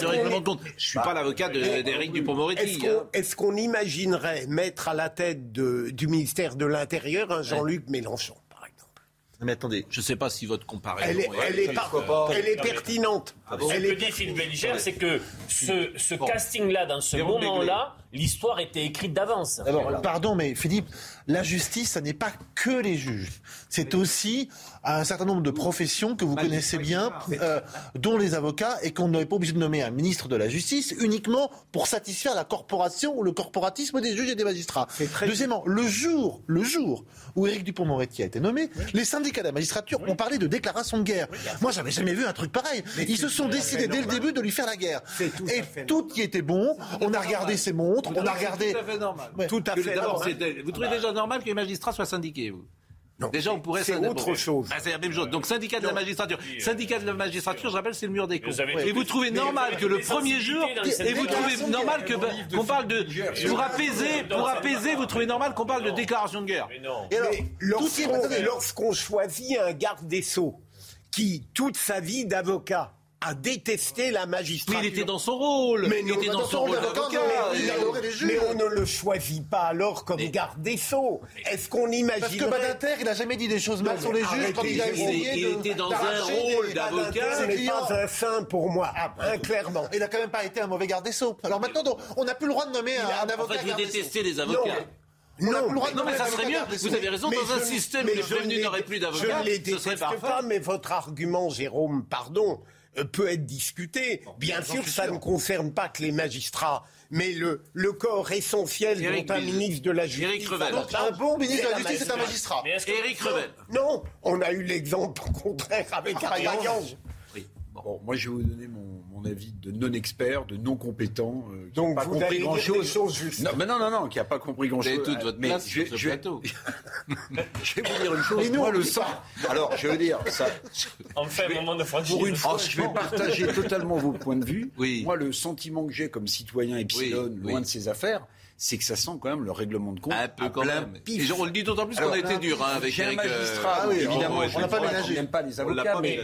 A: de règlement de compte. Je ne suis pas l'avocat d'Éric Dupont-Moretti.
C: Est-ce qu'on imaginerait mettre à la tête du ministère de l'Intérieur un Jean-Luc Mélenchon
A: mais attendez, je ne sais pas si votre comparaison
C: elle est, elle est, elle est pertinente.
F: Ah ce que dit Philippe Belliger, c'est que ce, ce casting-là, dans ce moment-là, l'histoire était écrite d'avance.
D: Pardon, mais Philippe, la justice, ça n'est pas que les juges. C'est aussi un certain nombre de professions que vous connaissez bien, euh, dont les avocats, et qu'on n'aurait pas obligé de nommer un ministre de la justice uniquement pour satisfaire la corporation ou le corporatisme des juges et des magistrats. Deuxièmement, le jour, le jour où Éric Dupont-Moretti a été nommé, les syndicats de la magistrature ont parlé de déclaration de guerre. Moi, j'avais jamais vu un truc pareil. Ils se sont décidés dès le début de lui faire la guerre. et tout y était bon. On a regardé ses montres, on a regardé.
A: Tout à fait normal. Tout à fait normal. Vous trouvez déjà normal que les magistrats soient syndiqués, vous?
C: Non, Déjà, on pourrait. C'est autre chose.
A: Ah, c'est la même chose. Donc, syndicat de la magistrature. Syndicat de la magistrature, je rappelle, c'est le mur des cons. Et vous trouvez normal que le premier jour, et vous trouvez normal que qu'on parle de pour apaiser, pour apaiser, vous trouvez normal qu'on parle de déclaration de guerre.
C: Et alors, lorsqu'on choisit un garde des sceaux qui toute sa vie d'avocat a détesté la magistrature.
A: Mais il était dans son rôle.
C: Mais
A: il était dans son rôle d'avocat.
C: Mais, on ne le choisit pas alors comme garde des sceaux. Est-ce qu'on imagine Parce
D: que Badinter, il n'a jamais dit des choses mal sur les juges quand il a essayé
A: Il était dans un rôle d'avocat.
C: Ce n'est pas un saint pour moi, ah, hein, clairement.
D: Il n'a quand même pas été un mauvais garde des sceaux. Alors maintenant, on n'a plus le droit de nommer un, avocat.
A: En fait, vous détestez les avocats.
C: Non,
A: non, mais ça serait mieux. Vous avez raison, dans un système où le prévenu n'aurait plus d'avocat,
C: je ne les déteste pas, mais votre argument, Jérôme, pardon, peut être discuté. Bien sûr, ça ne concerne pas que les magistrats, mais le, le corps essentiel d'un ministre de la Justice.
D: Un bon ministre de la Justice, c'est un magistrat.
A: Éric Revel.
C: Non, on a eu l'exemple contraire avec Arbayange.
J: Bon, moi, je vais vous donner mon, mon avis de non-expert, de non-compétent,
C: euh, qui n'a pas compris grand-chose.
J: Non, mais non, non, non, qui n'a pas compris grand-chose.
A: Vous toute votre
J: mais
A: place
J: je,
A: sur ce
J: je,
A: plateau.
J: je vais vous dire une chose. moi, le sang. Alors, je veux dire, ça.
F: On fait un moment de franchise.
J: Pour une fois, je vais partager totalement vos points de vue. Oui. Moi, le sentiment que j'ai comme citoyen Epsilon, loin de ses affaires, c'est que ça sent quand même le règlement de compte
A: un peu quand même. Pif. Et on le dit d'autant plus qu'on a été dur hein, avec
J: un magistrat. Ah oui, évidemment, on n'a pas ménagé. On n'aime pas les avocats, mais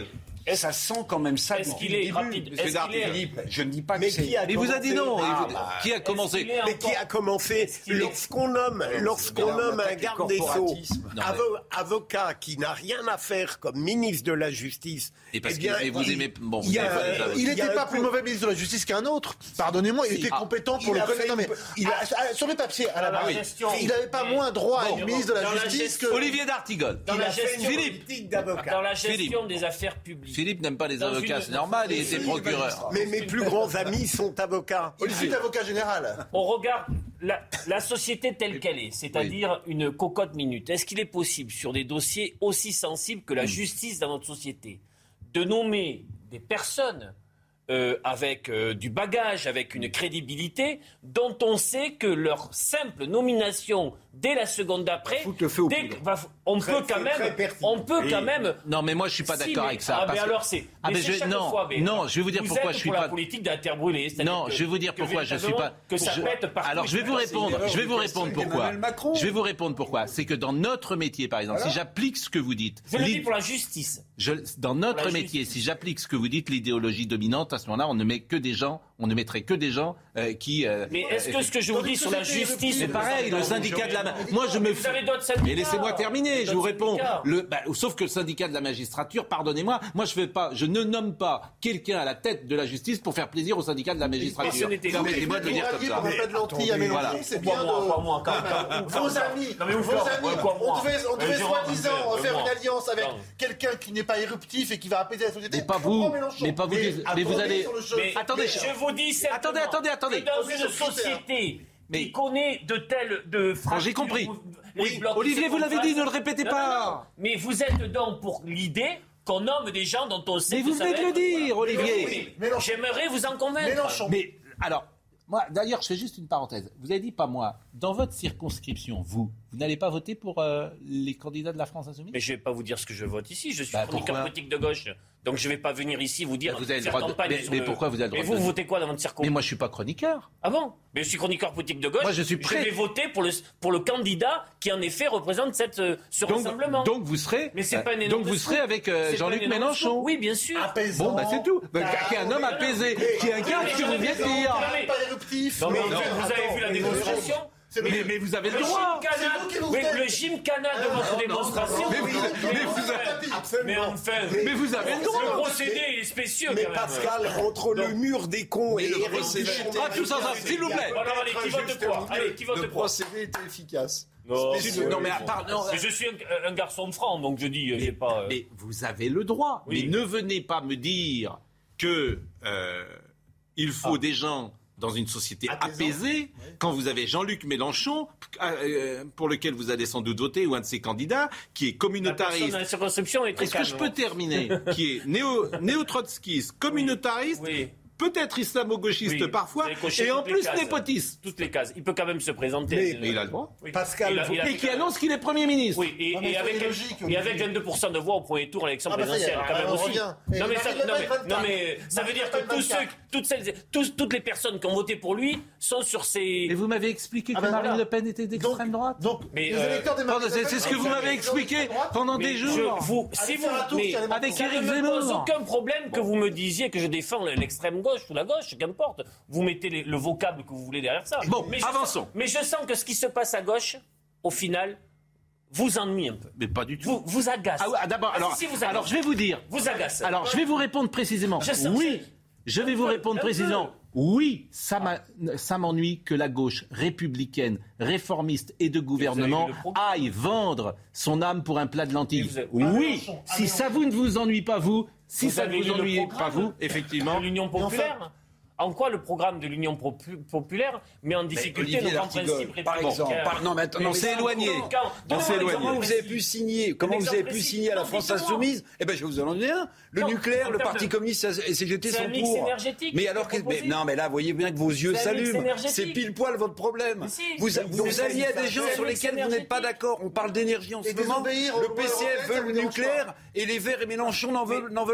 J: ça sent quand même ça.
F: Est-ce qu'il est rapide
J: Monsieur Philippe, je ne dis pas que
C: Mais
J: c'est.
C: qui a
A: Il vous a dit non.
C: Ah,
A: Il-
C: bah,
A: qui a commencé
C: Mais qui a commencé lorsqu'on nomme, lorsqu'on nomme un garde des Sceaux.
A: Non, mais-
C: avocat qui n'a rien à faire comme ministre de la Justice,
A: Et parce
C: eh bien,
A: que et vous
C: il-
A: aimez. Bon,
C: il
D: n'était pas plus mauvais ministre de la Justice qu'un autre. Pardonnez-moi, il était
C: Ah,
D: compétent pour
C: il
D: le connaître. Non, mais ah, sur les papiers, à la base, il n'avait pas moins droit à une ministre de la Justice que.
A: Olivier d'Artigol.
F: Dans la gestion-
C: politique d'avocat.
F: Dans la gestion
A: Philippe.
F: des affaires publiques.
A: Philippe n'aime pas les avocats, c'est normal, il était procureur.
C: Mais mes plus grands amis sont avocats.
D: Fut avocat général.
F: On regarde la, la société telle qu'elle est, c'est-à-dire une cocotte minute. Est-ce qu'il est possible, sur des dossiers aussi sensibles que la justice dans notre société, de nommer des personnes euh, avec euh, du bagage, avec une crédibilité, dont on sait que leur simple nomination dès la seconde d'après, on
C: Très-
F: peut quand même, on peut quand même
A: Non, mais moi je suis pas d'accord avec ça.
F: Ah,
A: parce
F: mais alors c'est.
A: Ah,
F: mais
A: je- non,
F: fois, mais
A: non, je vais vous dire
F: vous
A: pourquoi
F: êtes
A: je suis
F: pour
A: pas-
F: la politique de la terre brûlée. c'est-à-dire
A: Non,
F: que-
A: je vais vous dire pourquoi je suis pas.
F: Que ça
A: je-
F: pète partout.
A: Alors je vais vous
J: C'est
A: répondre. Je vais vous répondre pourquoi. Je vais vous répondre pourquoi. C'est que dans notre métier, par exemple, si j'applique ce que vous dites,
F: Je le dis pour la justice.
A: je- dans notre métier,
F: justice.
A: si j'applique ce que vous dites, l'idéologie dominante, à ce moment-là, on ne met que des gens, on ne mettrait que des gens euh, qui. euh,
F: Mais est-ce que ce que je vous dis sur la justice.
A: c'est pareil, le syndicat de la. Moi, je me.
F: Vous avez d'autres syndicats.
A: Mais laissez-moi terminer, je vous réponds. Le, bah, sauf que le syndicat de la magistrature, pardonnez-moi, moi je fais pas, je ne nomme pas quelqu'un à la tête de la justice pour faire plaisir au syndicat de la magistrature. Permettez-moi de le dire comme ça.
D: C'est bien de.
F: quoi, moi, quand même.
D: Vos amis, vos
F: quoi,
D: amis, on devait, on
F: Euh,
D: soi-disant faire une alliance avec quelqu'un qui n'est pas éruptif et qui va apaiser la société.
A: Mais pas vous.
D: Mélenchon.
A: Mais pas vous. Mais vous
D: attendez
A: allez- Attendez,
F: je vous dis simplement
A: Attendez, attendez, attendez.
F: Dans une société
A: Mais-
F: qui connaît de telles de
A: Bon, j'ai compris. Olivier, vous l'avez dit, ne le répétez
F: Non,
A: pas.
F: non, non. Mais vous êtes donc pour l'idée qu'on nomme des gens dont on sait
A: Mais
F: que
A: vous venez de le dire, Olivier.
F: Oui. J'aimerais vous en convaincre.
D: Mélenchon.
A: Mais alors, moi, d'ailleurs, je fais juste une parenthèse. Vous avez dit pas moi. Dans votre circonscription, vous, vous n'allez pas voter pour euh, les candidats de la France insoumise?
F: Mais je ne vais pas vous dire ce que je vote ici. Je suis
A: Bah,
F: chroniqueur
A: pourquoi
F: politique de gauche. Donc je ne vais pas venir ici vous dire.
A: Bah, vous avez le droit de- mais- mais
F: le-
A: pourquoi vous avez le
F: Mais vous,
A: de-
F: vous votez quoi dans votre circonscription
A: Mais moi, je suis pas chroniqueur.
F: Ah bon? Mais je suis chroniqueur politique de gauche.
A: Moi, je suis prêt.
F: vais voter pour le, pour le candidat qui, en effet, représente cette, euh, ce
A: Donc,
F: rassemblement.
A: donc vous serez.
F: Mais c'est
A: euh,
F: pas un énorme
A: Donc vous serez avec euh,
F: C'est pas
A: Jean-Luc Mélenchon.
F: Oui, bien sûr.
D: Apaisant.
A: Bon, bah c'est tout. Bah,
D: Ah,
A: qui est un homme
D: oui,
A: apaisé, qui incarne ce que vous venez de
F: mais-
A: dire.
F: mais-
D: Pas éruptif.
F: Non, mais vous avez vu la démonstration
A: Mais, mais vous avez le droit.
D: faites.
F: le gymkhana de votre démonstration.
A: Mais vous- mais vous
F: enfin, mais enfin,
A: Mais vous avez le droit.
F: le procédé est spécieux
C: Mais. Pascal, entre le mur des cons et
J: le procédé-
A: Ah, tout ça, ça, s'il vous plaît.
F: Allez, qui vote quoi Allez, qui vote
J: Le
F: quoi
J: procédé était efficace.
F: Non,
A: Non, mais à part- non,
F: Mais je suis un, un garçon franc, donc je dis, euh, j'ai pas. euh,
A: Mais vous avez le droit.
F: Oui.
A: Mais ne venez pas me dire que euh, il faut
F: Ah.
A: des gens dans une société
D: Apaisant.
A: apaisée quand vous avez Jean-Luc Mélenchon euh, pour lequel vous allez sans doute voter ou un de ses candidats qui est
F: La personne
A: communautariste.
F: dans la circonscription est très
A: Est-ce que je peux terminer Qui est néo, néo-trotskiste, communautariste,
F: Oui.
A: Peut-être islamo-gauchiste
F: Oui,
A: parfois, et en plus
F: cases.
A: népotiste.
F: Toutes les cases. Il peut quand même se présenter.
C: Mais-
A: Mais il a le droit.
F: oui.
C: Pascal,
F: Il a- il a
A: Et qui annonce qu'il est Premier ministre.
F: Oui, et,
D: Non, mais
F: et avec,
D: soyez logique,
F: et avec
D: Olivier.
F: 22% de voix au premier tour à l'élection
D: Ah bah
F: présidentielle, quand même
D: on
F: aussi. Non mais, ça,
D: Marine Le
F: non,
D: Pen,
F: mais,
D: 24.
F: non, mais ça veut dire que
D: Pen,
F: tous ceux,
D: 24.
F: toutes, celles, tous- toutes les personnes qui ont voté pour lui sont sur ces...
A: Et vous m'avez expliqué
D: Ah
A: que
D: ben
A: Marine. Le Pen était d'extrême droite.
D: Donc, les
F: euh,
D: électeurs des
A: C'est ce que vous m'avez expliqué pendant des jours. avec
F: ça
A: Éric
F: ne me
A: Zemmour.
F: pose aucun problème que vous me disiez que je défends l'extrême gauche ou la gauche, qu'importe. Vous mettez les- le vocable que vous voulez derrière ça.
A: Bon,
F: mais
A: avançons.
F: mais je sens que ce qui se passe à gauche, au final, vous ennuie un peu.
A: Mais pas du tout.
F: Vous, vous agace.
A: Ah ouais, d'abord,
F: Ah,
A: alors,
F: si, si, vous agace.
A: alors je vais vous dire.
F: Vous agace.
A: Alors je vais vous répondre précisément.
F: Je
A: oui,
F: je-
A: vais vous répondre précisément. Oui, ça m'ennuie que la gauche républicaine, réformiste et de gouvernement aille vendre son âme pour un plat de lentilles. Oui,
D: ah,
A: si ça vous ne vous ennuie pas vous, si
F: Vous
A: ça ne vous ennuie pas vous, effectivement.
F: l'Union populaire. En quoi le programme de l'Union Popu- populaire met en difficulté nos principes
J: par exemple. Par- non, mais attends, ça,
A: éloigné.
J: Comment vous avez pu signer Comment vous avez pu signer à la France insoumise? Eh ben, je vais vous en donner un. Le
F: Non,
J: nucléaire, le Parti
F: de-
J: communiste et CGT
F: C'est
J: sont pour.
F: énergétique
J: Mais alors, non, mais là, vous voyez bien que vos yeux
F: C'est
J: s'allument. C'est pile poil votre problème. Vous,
F: C'est-
J: vous
F: c'est-
J: alliez à des
F: c'est
J: gens sur lesquels vous n'êtes pas d'accord. On parle d'énergie en ce moment. Le PCF veut le nucléaire et les Verts et Mélenchon n'en veulent, n'en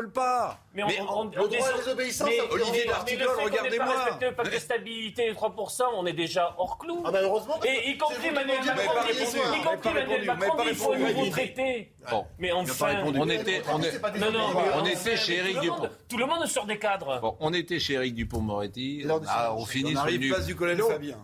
J: veulent pas.
F: Mais, on, on,
K: le droit à la désobéissance, Olivier D'Artigol, regardez-moi.
F: le pacte de stabilité, 3%, on est déjà hors clou.
D: Ah, malheureusement.
F: Et y compris Emmanuel Macron, y compris Emmanuel Macron, il faut un nouveau traité.
A: Bon.
F: Mais enfin,
A: On était, on est-
F: non, non, mais
A: on était chez Éric
F: tout le
A: Dupont.
F: monde- Tout le monde sort des cadres.
A: Bon, on était chez Éric Dupont-Moretti. Ah, on finit
K: On
A: sur
K: arrive
A: du-
K: place du colonel
C: Non.
K: Fabien.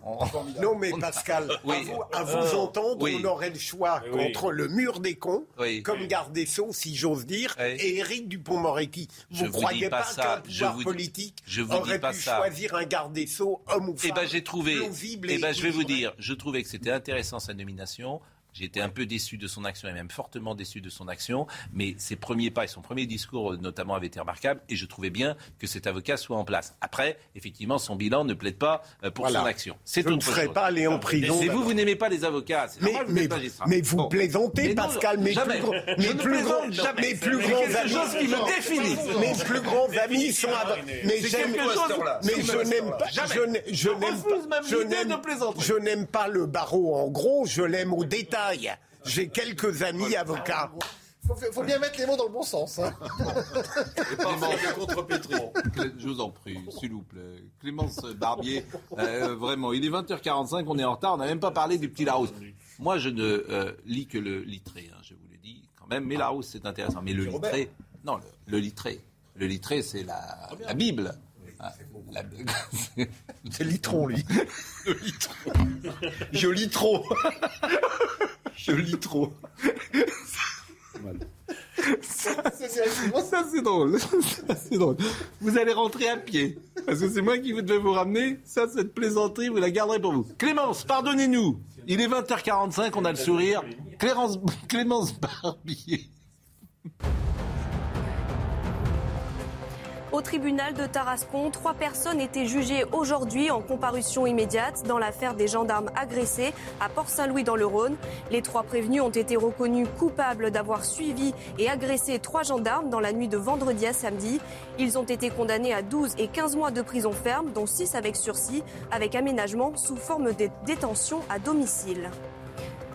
C: Non, mais Pascal,
A: Oui.
C: à vous, à vous
F: Euh,
C: entendre,
A: oui.
C: on aurait le choix
F: Oui.
C: entre le mur des cons,
A: Oui.
C: comme garde des Sceaux, si j'ose dire,
A: Oui.
C: et Éric Dupont-Moretti.
A: Je
C: Vous
A: vous
C: croyez
A: dis pas
C: qu'un
A: Je
C: pouvoir
A: vous dis-
C: politique
A: je vous
C: aurait
A: dis pas
C: pu
A: ça.
C: choisir un garde des Sceaux, homme ou femme
A: Eh ben, j'ai trouvé.
C: plausible
A: Eh
C: et
A: ben, je vais vous dire, je trouvais que c'était intéressant sa nomination. J'ai été un peu déçu de son action et même fortement déçu de son action, mais ses premiers pas et son premier discours euh, notamment avaient été remarquables et je trouvais bien que cet avocat soit en place. Après, effectivement, son bilan ne plaide pas euh, pour
C: Voilà.
A: son action. C'est
C: Je ne ferai
A: chose.
C: pas aller en prison.
A: C'est vous, vous n'aimez pas les avocats. C'est
C: Mais,
A: normal, vous
C: mais,
A: n'êtes pas magistrat.
C: mais vous
A: Bon.
C: plaisantez,
A: Mais
C: Pascal, mes
A: jamais.
C: plus,
A: Je
C: mes
A: ne
C: plus grands,
A: jamais.
C: mes plus grands amis,
A: chose qui me définit.
C: mes plus grands amis sont, mais j'aime, mais je n'aime pas, n'aime je n'aime pas le barreau en gros, je l'aime au détail. J'ai quelques amis avocats.
D: Faut, faut bien mettre les mots dans le bon sens. hein.
A: Clément, contre-pétri. Je vous en prie, s'il vous plaît. Clémence Barbier, euh, vraiment, il est 20h45, on est en retard, on n'a même pas parlé du petit Larousse. Moi, je ne euh, lis que le littré, hein, je vous le dis quand même, mais Larousse, c'est intéressant. Mais le littré, non, le, le littré, le littré, c'est la, la Bible. Ah, la-
D: C'est Litron, lui.
A: le litron.
K: Je lis trop. Je lis trop.
A: Ça, c'est drôle. Ça, c'est drôle. Vous allez rentrer à pied. Parce que c'est moi qui devais vous ramener. Ça, cette plaisanterie, vous la garderez pour vous. Clémence, pardonnez-nous. Il est 20h45, on a le sourire. Clémence, Clémence Barbier.
G: Au tribunal de Tarascon, trois personnes étaient jugées aujourd'hui en comparution immédiate dans l'affaire des gendarmes agressés à Port-Saint-Louis dans le Rhône. Les trois prévenus ont été reconnus coupables d'avoir suivi et agressé trois gendarmes dans la nuit de vendredi à samedi. Ils ont été condamnés à 12 et 15 mois de prison ferme, dont 6 avec sursis, avec aménagement sous forme de détention à domicile.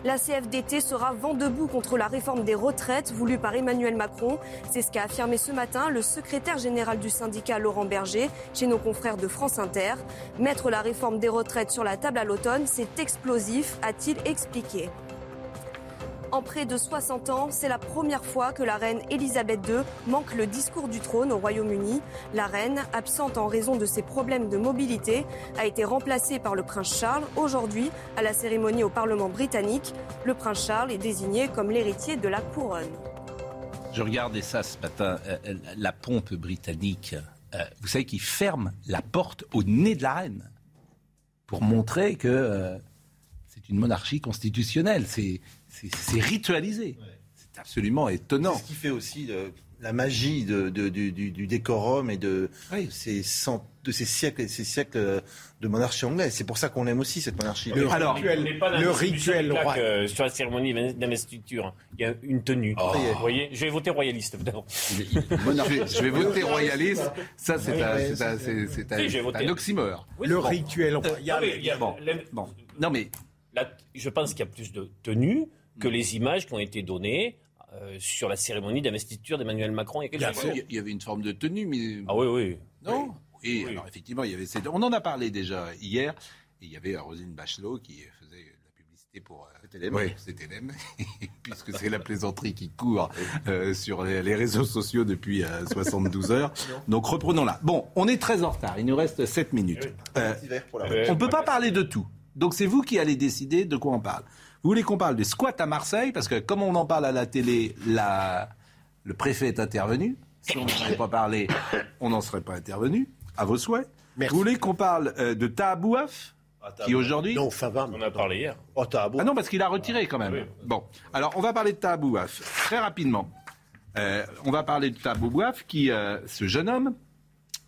G: La CFDT sera vent debout contre la réforme des retraites voulue par Emmanuel Macron. C'est ce qu'a affirmé ce matin le secrétaire général du syndicat Laurent Berger chez nos confrères de France Inter. Mettre la réforme des retraites sur la table à l'automne, c'est explosif, a-t-il expliqué. En près de 60 ans, c'est la première fois que la reine Elisabeth II manque le discours du trône au Royaume-Uni. La reine, absente en raison de ses problèmes de mobilité, a été remplacée par le prince Charles aujourd'hui à la cérémonie au Parlement britannique. Le prince Charles est désigné comme l'héritier de la couronne.
A: Je regardais ça ce matin, euh, euh, la pompe britannique. Euh, vous savez qu'ils ferment la porte au nez de la reine pour montrer que c'est une monarchie constitutionnelle. C'est- ritualisé. C'est absolument étonnant.
D: C'est ce qui fait aussi euh, la magie de, de- du, du- du décorum et de,
A: Oui.
D: de ces, cent- de ces siècles et ces siècles euh, de monarchie anglaise. C'est pour ça qu'on aime aussi cette monarchie.
C: Le
A: Alors,
C: rituel,
F: pas
C: le rituel roi.
F: euh, sur la cérémonie d'investiture. Il y a une tenue. Vous voyez Je vais voter royaliste,
A: je, vais, je vais voter royaliste. Ça, c'est un, oxymore.
F: Oui,
C: Le
F: bon.
C: rituel
F: Non,
C: royal.
F: mais il y a-
A: Bon. Non, mais
F: je pense qu'il y a plus de tenues que les images qui ont été données euh, sur la cérémonie d'investiture d'Emmanuel Macron il y a quelques jours.
A: il y avait une forme de tenue, mais
F: Ah oui, oui.
A: Non Oui,
F: Oui.
A: alors effectivement, il y avait ces- on en a parlé déjà hier. Et il y avait Roselyne Bachelot qui faisait la publicité pour euh,
D: CTLM.
A: Oui, CTLM, puisque c'est la plaisanterie qui court euh, sur les, les réseaux sociaux depuis euh, 72 heures. Donc reprenons-la. Bon, on est très en retard. Il nous reste 7 minutes. Euh,
D: Hiver pour la
F: Euh,
A: on ne peut pas parler de tout. Donc c'est vous qui allez décider de quoi on parle. Vous voulez qu'on parle des squats à Marseille? Parce que comme on en parle à la télé, la- le préfet est intervenu. Si on n'en avait pas parlé, on n'en serait pas intervenu. À vos souhaits.
C: Merci.
A: Vous voulez qu'on parle euh, de Tahabouaf qui aujourd'hui...
C: Non, ça va.
F: On a parlé hier.
D: Oh.
A: Ah non, parce qu'il a retiré quand même.
F: Oui.
A: Bon, alors on va parler de Tahabouaf très rapidement. Euh, on va parler de Tahabouaf, qui, euh, ce jeune homme,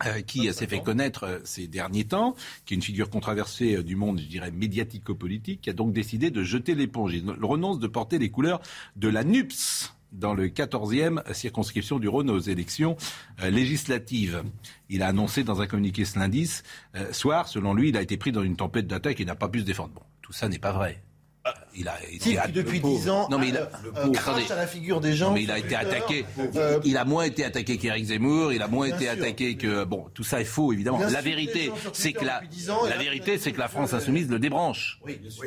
A: euh, qui euh, s'est fait connaître euh, ces derniers temps, qui est une figure controversée euh, du monde, je dirais, médiatico-politique, qui a donc décidé de jeter l'éponge. Il renonce de porter les couleurs de la NUPS dans le 14e circonscription du Rhône aux élections législatives. Il a annoncé dans un communiqué ce lundi soir, selon lui, il a été pris dans une tempête d'attaque et n'a pas pu se défendre. Bon, tout ça n'est pas vrai. Il a
D: été depuis dix ans.
A: Non mais il a,
D: euh, crache à la figure des gens.
A: mais il a été attaqué. Il a moins été attaqué qu'Éric Zemmour. Il a moins été attaqué que bon. Tout ça est faux évidemment. la vérité, c'est que la, la vérité, c'est que la France insoumise le débranche.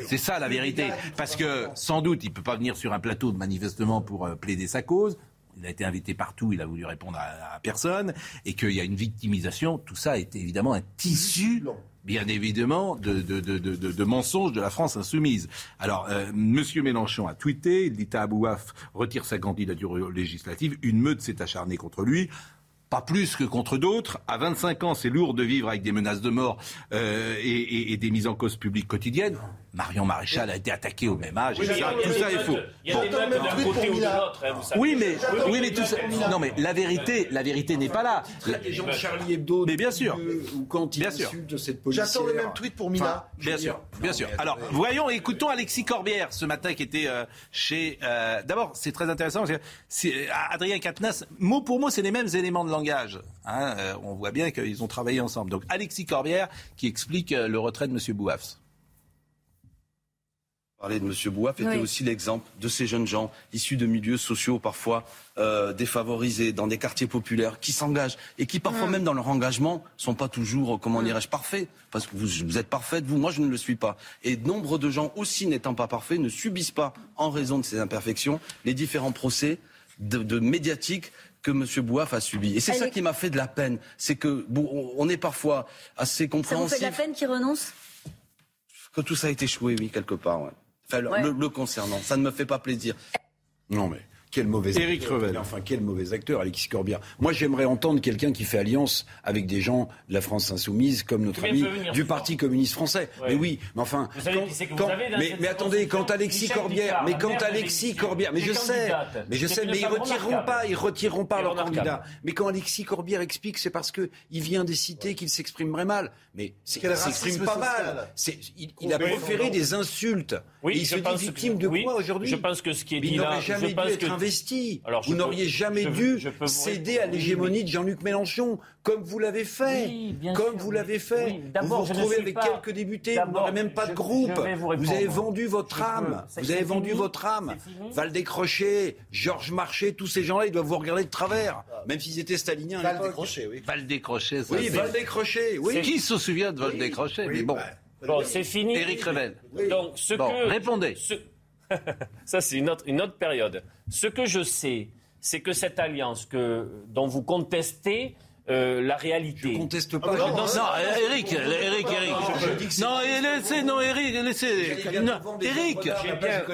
A: c'est ça la vérité. Parce que sans doute, il peut pas venir sur un plateau manifestement pour plaider sa cause il a été invité partout, il a voulu répondre à, personne, et qu'il y a une victimisation, tout ça est évidemment un tissu bien évidemment, de, mensonges de la France insoumise. Alors, euh, M. Mélenchon a tweeté, il dit à Abouaf retire sa candidature législative, une meute s'est acharnée contre lui pas plus que contre d'autres. À 25 ans, c'est lourd de vivre avec des menaces de mort euh, et, des mises en cause publiques quotidiennes. Marion Maréchal a été attaquée au même âge. tout ça est faux.
F: Hein,
A: oui, mais, oui, mais tout ça. Non, mais la vérité, la vérité n'est pas là.
J: Les gens de Charlie Hebdo.
A: Mais bien sûr.
J: Ou quand ils insultent cette policière.
D: J'attends le même tweet pour Mila.
A: bien sûr, bien sûr. Alors, voyons, écoutons Alexis Corbière ce matin qui était euh, chez. Euh, d'abord, c'est très intéressant parce que Adrien Quatennens, mot pour mot, c'est les mêmes éléments de langage Hein, euh, on voit bien qu'ils ont travaillé ensemble. Donc Alexis Corbière qui explique euh, le retrait de M. Bouafs
M: parler de M. Bouaf était aussi l'exemple de ces jeunes gens issus de milieux sociaux parfois euh, défavorisés, dans des quartiers populaires, qui s'engagent et qui parfois même dans leur engagement sont pas toujours, comment dirais-je, parfaits. Parce que vous, vous êtes parfaite, vous, moi je ne le suis pas. Et nombre de gens aussi n'étant pas parfaits ne subissent pas, en raison de ces imperfections, les différents procès de, de médiatiques que M. Bouaf a subi. Et c'est ça qui m'a fait de la peine. C'est que on est parfois assez compréhensif.
N: Ça vous fait de la peine qu'il renonce?
M: Que tout ça a été échoué, oui, quelque part. Enfin, Le, le concernant. Ça ne me fait pas plaisir.
J: Non, mais quel mauvais acteur. Enfin, quel mauvais acteur, Alexis Corbière. Moi, j'aimerais entendre quelqu'un qui fait alliance avec des gens de la France insoumise, comme notre ami du Parti communiste français. Mais oui, mais enfin. mais, attendez, quand Alexis Corbière, mais quand Alexis Corbière, mais je sais, mais je sais, mais ils retireront pas, ils retireront pas leur candidat. Mais quand Alexis Corbière explique, c'est parce que il vient des cités qu'il s'exprimerait mal. Mais il s'exprime pas mal. Il, a préféré des insultes. Oui, il se dit victime de quoi aujourd'hui
F: Je pense que ce qui est dit
J: là, jamais dû être investi. vous n'auriez jamais dû céder à l'hégémonie de Jean-Luc Mélenchon, comme vous l'avez fait. comme vous l'avez fait. vous vous retrouvez avec quelques députés, vous n'aurez même pas de groupe. Vous, avez vendu votre âme. Vous avez vendu votre âme. Valdécrochet, Georges Marché, tous ces gens-là, ils doivent vous regarder de travers, même s'ils étaient staliniens à l'époque.
A: Valdécrochet, oui. Valdécrochet,
J: oui. Valdécrochet, oui.
A: Qui se souvient de Valdécrochet Mais bon.
F: Bon, c'est fini.
A: Éric Revel.
F: Donc, ce
A: bon,
F: que,
A: répondez.
F: Ça, c'est une autre, une autre période. Ce que je sais, c'est que cette alliance que, dont vous contestez euh, la réalité.
J: Je conteste pas.
A: non, non, Eric, Eric, Eric. Non, laissez, non, Eric, laissez. Eric.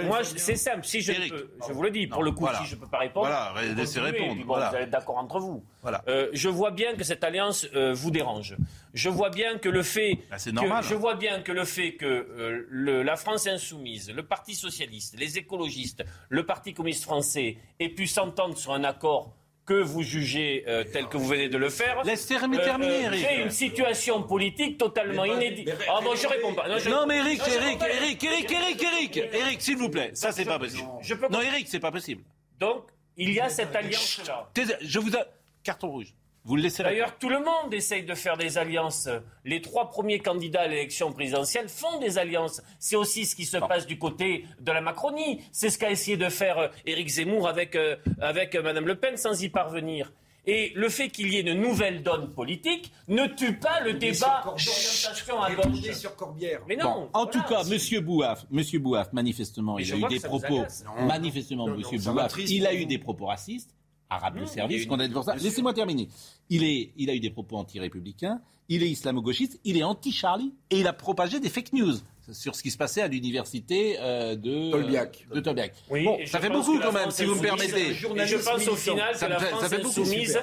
F: Moi, c'est simple. Si je peux, je vous le dis, pour le coup, si je ne peux pas répondre.
A: Voilà, laissez répondre.
F: Vous allez être d'accord entre vous. Voilà. Euh, je vois bien que cette alliance euh, vous dérange. Je vois bien que le fait.
A: Bah, normal,
F: je vois bien que le fait que le, la France insoumise, le Parti socialiste, les écologistes, le Parti communiste français aient pu s'entendre sur un accord que vous jugez euh, tel que vous venez de le faire.
A: Laissez euh, terminer, Eric.
F: C'est une situation politique totalement inédite. Ah bon, je réponds pas.
A: Non, mais Eric, Eric, Eric, Eric, Eric, Eric, Eric, s'il vous plaît, ça c'est pas possible. Non, Eric, c'est pas possible.
F: Donc, il y a cette alliance-là.
A: Je vous ai... Carton rouge. Vous le laissez
F: D'ailleurs, tout le monde essaye de faire des alliances. Les trois premiers candidats à l'élection présidentielle font des alliances. C'est aussi ce qui se passe du côté de la Macronie. C'est ce qu'a essayé de faire euh, Éric Zemmour avec, euh, avec euh, Mme Le Pen sans y parvenir. Et le fait qu'il y ait une nouvelle donne politique ne tue pas le débat d'orientation à gauche.
J: sur Corbière.
A: Mais non. en tout cas, Monsieur Bouaf, Monsieur Bouaf, manifestement, il a eu des propos. Manifestement, Monsieur Bouaf, il a eu des propos racistes arabe de service, qu'on a pour ça. Laissez-moi terminer. Il, est, il a eu des propos anti-républicains, il est islamo-gauchiste, il est anti-Charlie et il a propagé des fake news sur ce qui se passait à l'université euh, de
J: Tolbiac.
A: De Tolbiac. Oui, bon, ça fait beaucoup quand même, si vous me permettez.
F: Et je pense au final que la France insoumise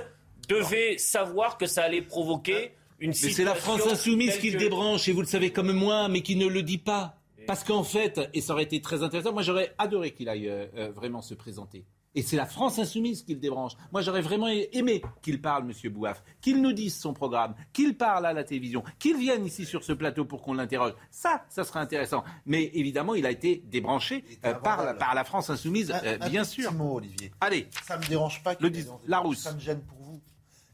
F: devait savoir que ça allait provoquer une situation...
A: Mais c'est la France insoumise qui le débranche, et vous le savez comme moi, mais qui ne le dit pas. Parce qu'en fait, et ça aurait été très intéressant, moi j'aurais adoré qu'il aille euh, euh, vraiment se présenter. Et c'est la France insoumise qui le débranche. Moi, j'aurais vraiment aimé qu'il parle, M. Bouaf, qu'il nous dise son programme, qu'il parle à la télévision, qu'il vienne ici sur ce plateau pour qu'on l'interroge. Ça, ça serait intéressant. Mais évidemment, il a été débranché euh, par, la, par, la, France insoumise, euh, bien sûr.
D: Mot, Olivier.
A: Allez.
D: Ça ne me dérange pas.
A: Le, la rousse.
D: Ça me gêne pour vous.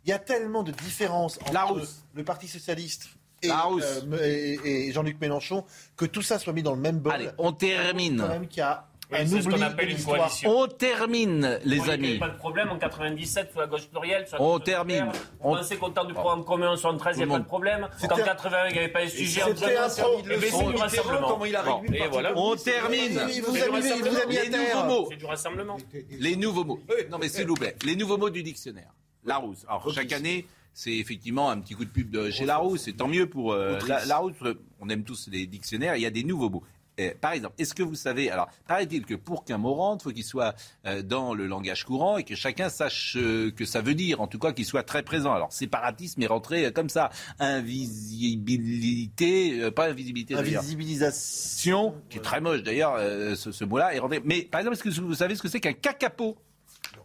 D: Il y a tellement de différences entre le Parti socialiste et, euh, et, et Jean-Luc Mélenchon, que tout ça soit mis dans le même bol.
A: Allez, on termine.
D: Quand même qu'il y a
F: Oui,
D: un
F: c'est ce appelle une coalition.
A: On termine, les
F: Vous voyez qu'il n'y
A: amis.
F: pas de problème en 97 sous la gauche plurielle. sur la
A: On termine. On-
F: On pensait qu'au temps du programme commun en 73, il n'y avait pas de problème.
D: Un-
F: 81, il n'y avait pas de sujet. en
D: C'était un
F: eh ben, c'est du rassemblement.
K: comment il a
F: Bon,
K: réduit le
F: Et
K: parti
F: voilà.
A: On termine.
D: Il vous
F: C'est
D: a
F: du
D: mis, il vous a mis à
A: Les nouveaux mots.
F: C'est du rassemblement.
A: Les nouveaux mots. Non, mais s'il vous plaît, les nouveaux mots du dictionnaire. Larousse. Alors, chaque année, c'est effectivement un petit coup de pub de chez Larousse. Et tant mieux pour euh, la, Larousse. On aime tous les dictionnaires. Il y a des nouveaux mots. Eh, par exemple, est-ce que vous savez, alors, paraît-il que pour qu'un mot rentre, il faut qu'il soit euh, dans le langage courant et que chacun sache euh, que ça veut dire, en tout cas qu'il soit très présent. Alors, séparatisme est rentré euh, comme ça. Invisibilité, euh, pas invisibilité.
D: Invisibilisation.
A: qui est très moche d'ailleurs, euh, ce, ce mot-là est rentré. Mais par exemple, est-ce que vous savez ce que c'est qu'un cacapo?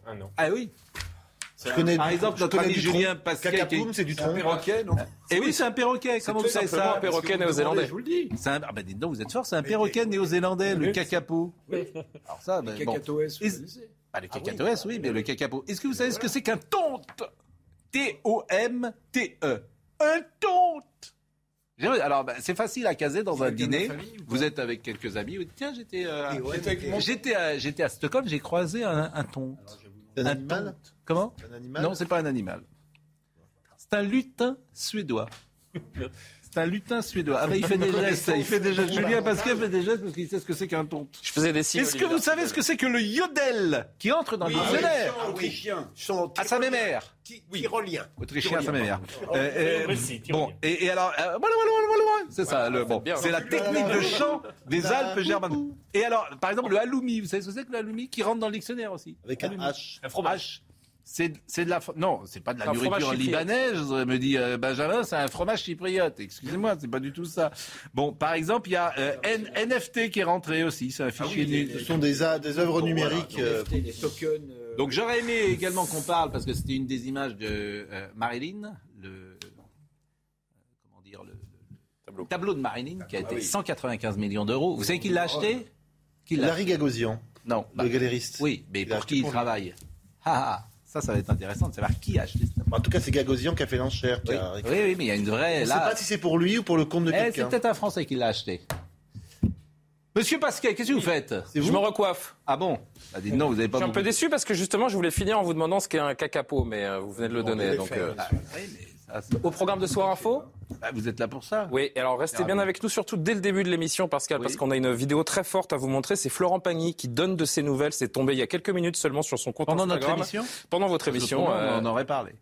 F: Ah non.
A: Ah oui?
D: Connais
A: Par exemple, notre ami Julien. Pascal.
D: C'est du tronc.
K: perroquet, non
A: Et oui, c'est un perroquet. Comment vous savez ça
K: un perroquet néo-zélandais. Je vous le dis.
A: C'est un... Ah ben dites donc, vous êtes fort, c'est un perroquet néo-zélandais, le cacapo. Alors ça, ben.
J: Cacatoès,
A: Ah, le cacatoès, oui, mais le cacapo. Est-ce que vous savez ce que c'est qu'un tonte? T-O-M-T-E. Un tonte Alors, ben, c'est facile à caser dans un dîner.
J: famille
A: Vous êtes avec quelques amis. Tiens, j'étais euh,
J: ouais,
A: à Stockholm, j'ai croisé un, un tonte.
D: Un
A: Un
D: animal.
A: Comment?
D: Un animal?
A: Non, c'est pas un animal. C'est un lutin suédois. C'est un lutin suédois. Ah ben il fait des gestes, il fait des gestes. Julien Pascal fait des gestes parce qu'il sait ce que c'est qu'un tonte.
K: Je faisais des signes.
A: Est-ce que vous savez ce que c'est que le yodel qui entre dans le dictionnaire
C: Autrichien. Chant
A: À sa mémère.
C: Tyrolien.
A: Autrichien à sa mémère. Euh, euh,
F: Récit,
A: bon, et, et alors, euh, c'est ça, le, bon,
K: bien.
A: c'est la technique de chant des Alpes germaniques. Et alors, par exemple, le halloumi, vous savez ce que c'est que le halloumi qui rentre dans le dictionnaire aussi?
D: Avec un H.
F: Un fromage.
A: C'est de la non, c'est pas de la
K: C'est un fromage
A: nourriture libanaise, me dit euh, Benjamin, c'est un fromage chypriote. Excusez-moi, c'est pas du tout ça. Bon, par exemple, il y a euh, N- NFT qui est rentré aussi, c'est un fichier. nu-
D: Ce sont des, œuvres numériques. euh,
J: des tokens. euh,
A: Donc j'aurais aimé également qu'on parle parce que c'était une des images de euh, Marilyn, le euh, comment dire le, le- le tableau de Marilyn qui a été 195 millions d'euros. Vous savez qui l'a acheté? Qui l'a
D: Larry Gagosian,
A: Non. bah,
D: le galériste.
A: oui, mais
D: Il
A: pour qui il travaille? Ah, ah, ça, ça va être intéressant de savoir qui a acheté ce tableau.
D: En tout cas, c'est Gagosian qui a fait l'enchère.
A: Oui,
D: a-
A: oui, oui, mais il y a une vraie.
D: On ne sait
A: là,
D: pas si c'est pour lui ou pour le compte de
A: Eh, c'est peut-être un Français qui l'a acheté. Monsieur Pasquet, qu'est-ce que vous faites
K: Je
D: vous
K: me recoiffe.
A: Ah bon bah, dites non, vous n'avez
K: Je
A: pas
K: suis un peu déçu parce que justement, je voulais finir en vous demandant ce qu'est un cacapo, mais euh, vous venez de le donner. Donc, euh,
A: Ah, oui, mais
K: Au programme de Soir Info
A: bah, vous êtes là pour ça
K: Oui, alors restez bien avec nous, surtout dès le début de l'émission, Pascal,
A: Oui.
K: parce qu'on a une vidéo très forte à vous montrer. C'est Florent Pagny qui donne de ses nouvelles. C'est tombé il y a quelques minutes seulement sur son compte
A: Pendant notre émission
K: Pendant votre émission.
A: autrement,
K: euh,
A: On en aurait parlé.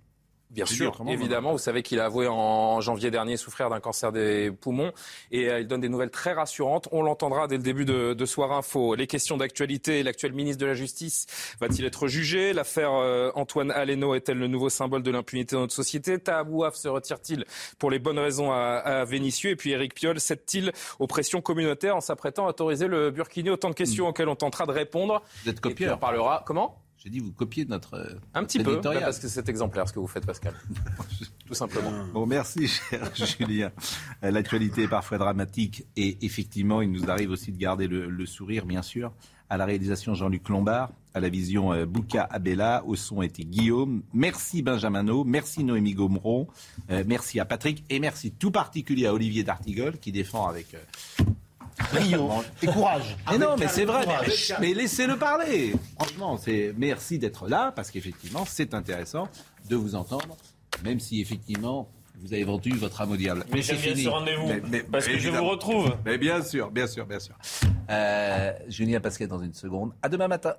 K: Bien sûr, évidemment. Vous savez qu'il a avoué en janvier dernier souffrir d'un cancer des poumons et euh, il donne des nouvelles très rassurantes. On l'entendra dès le début de, de Soir Info. Les questions d'actualité. L'actuel ministre de la Justice va-t-il être jugé? L'affaire euh, Antoine Aleno est-elle le nouveau symbole de l'impunité dans notre société? Tahabouaf se retire-t-il pour les bonnes raisons à, à Vénissieux? Et puis Éric Piolle cède-t-il aux pressions communautaires en s'apprêtant à autoriser le burkini? Autant de questions auxquelles on tentera de répondre.
A: Vous êtes
K: Et puis on
A: copieur.
K: parlera. Comment?
A: J'ai dit, vous copiez notre. euh,
K: Un petit peu, bah, parce que c'est exemplaire ce que vous faites, Pascal. Tout simplement.
A: Bon, merci, cher Julien. Euh, L'actualité est parfois dramatique et effectivement, il nous arrive aussi de garder le, le sourire, bien sûr. À la réalisation, Jean-Luc Lombard. À la vision, euh, Bouka Abella. Au son était Guillaume. Merci Benjamino. Merci Noémie Gomeron. Euh, merci à Patrick. Et merci tout particulier à Olivier D'Artigol qui défend avec. euh,
D: Brio et courage.
A: mais non, mais c'est vrai. Mais, mais laissez-le parler. Franchement, c'est merci d'être là parce qu'effectivement, c'est intéressant de vous entendre, même si effectivement vous avez vendu votre âme au diable.
F: Mais
A: c'est
F: j'aime bien
A: fini.
F: ce rendez-vous,
A: Mais- mais-
F: parce que je vous retrouve.
A: Mais bien sûr, bien sûr, bien sûr. Euh, Julien Pasquet dans une seconde. À demain matin.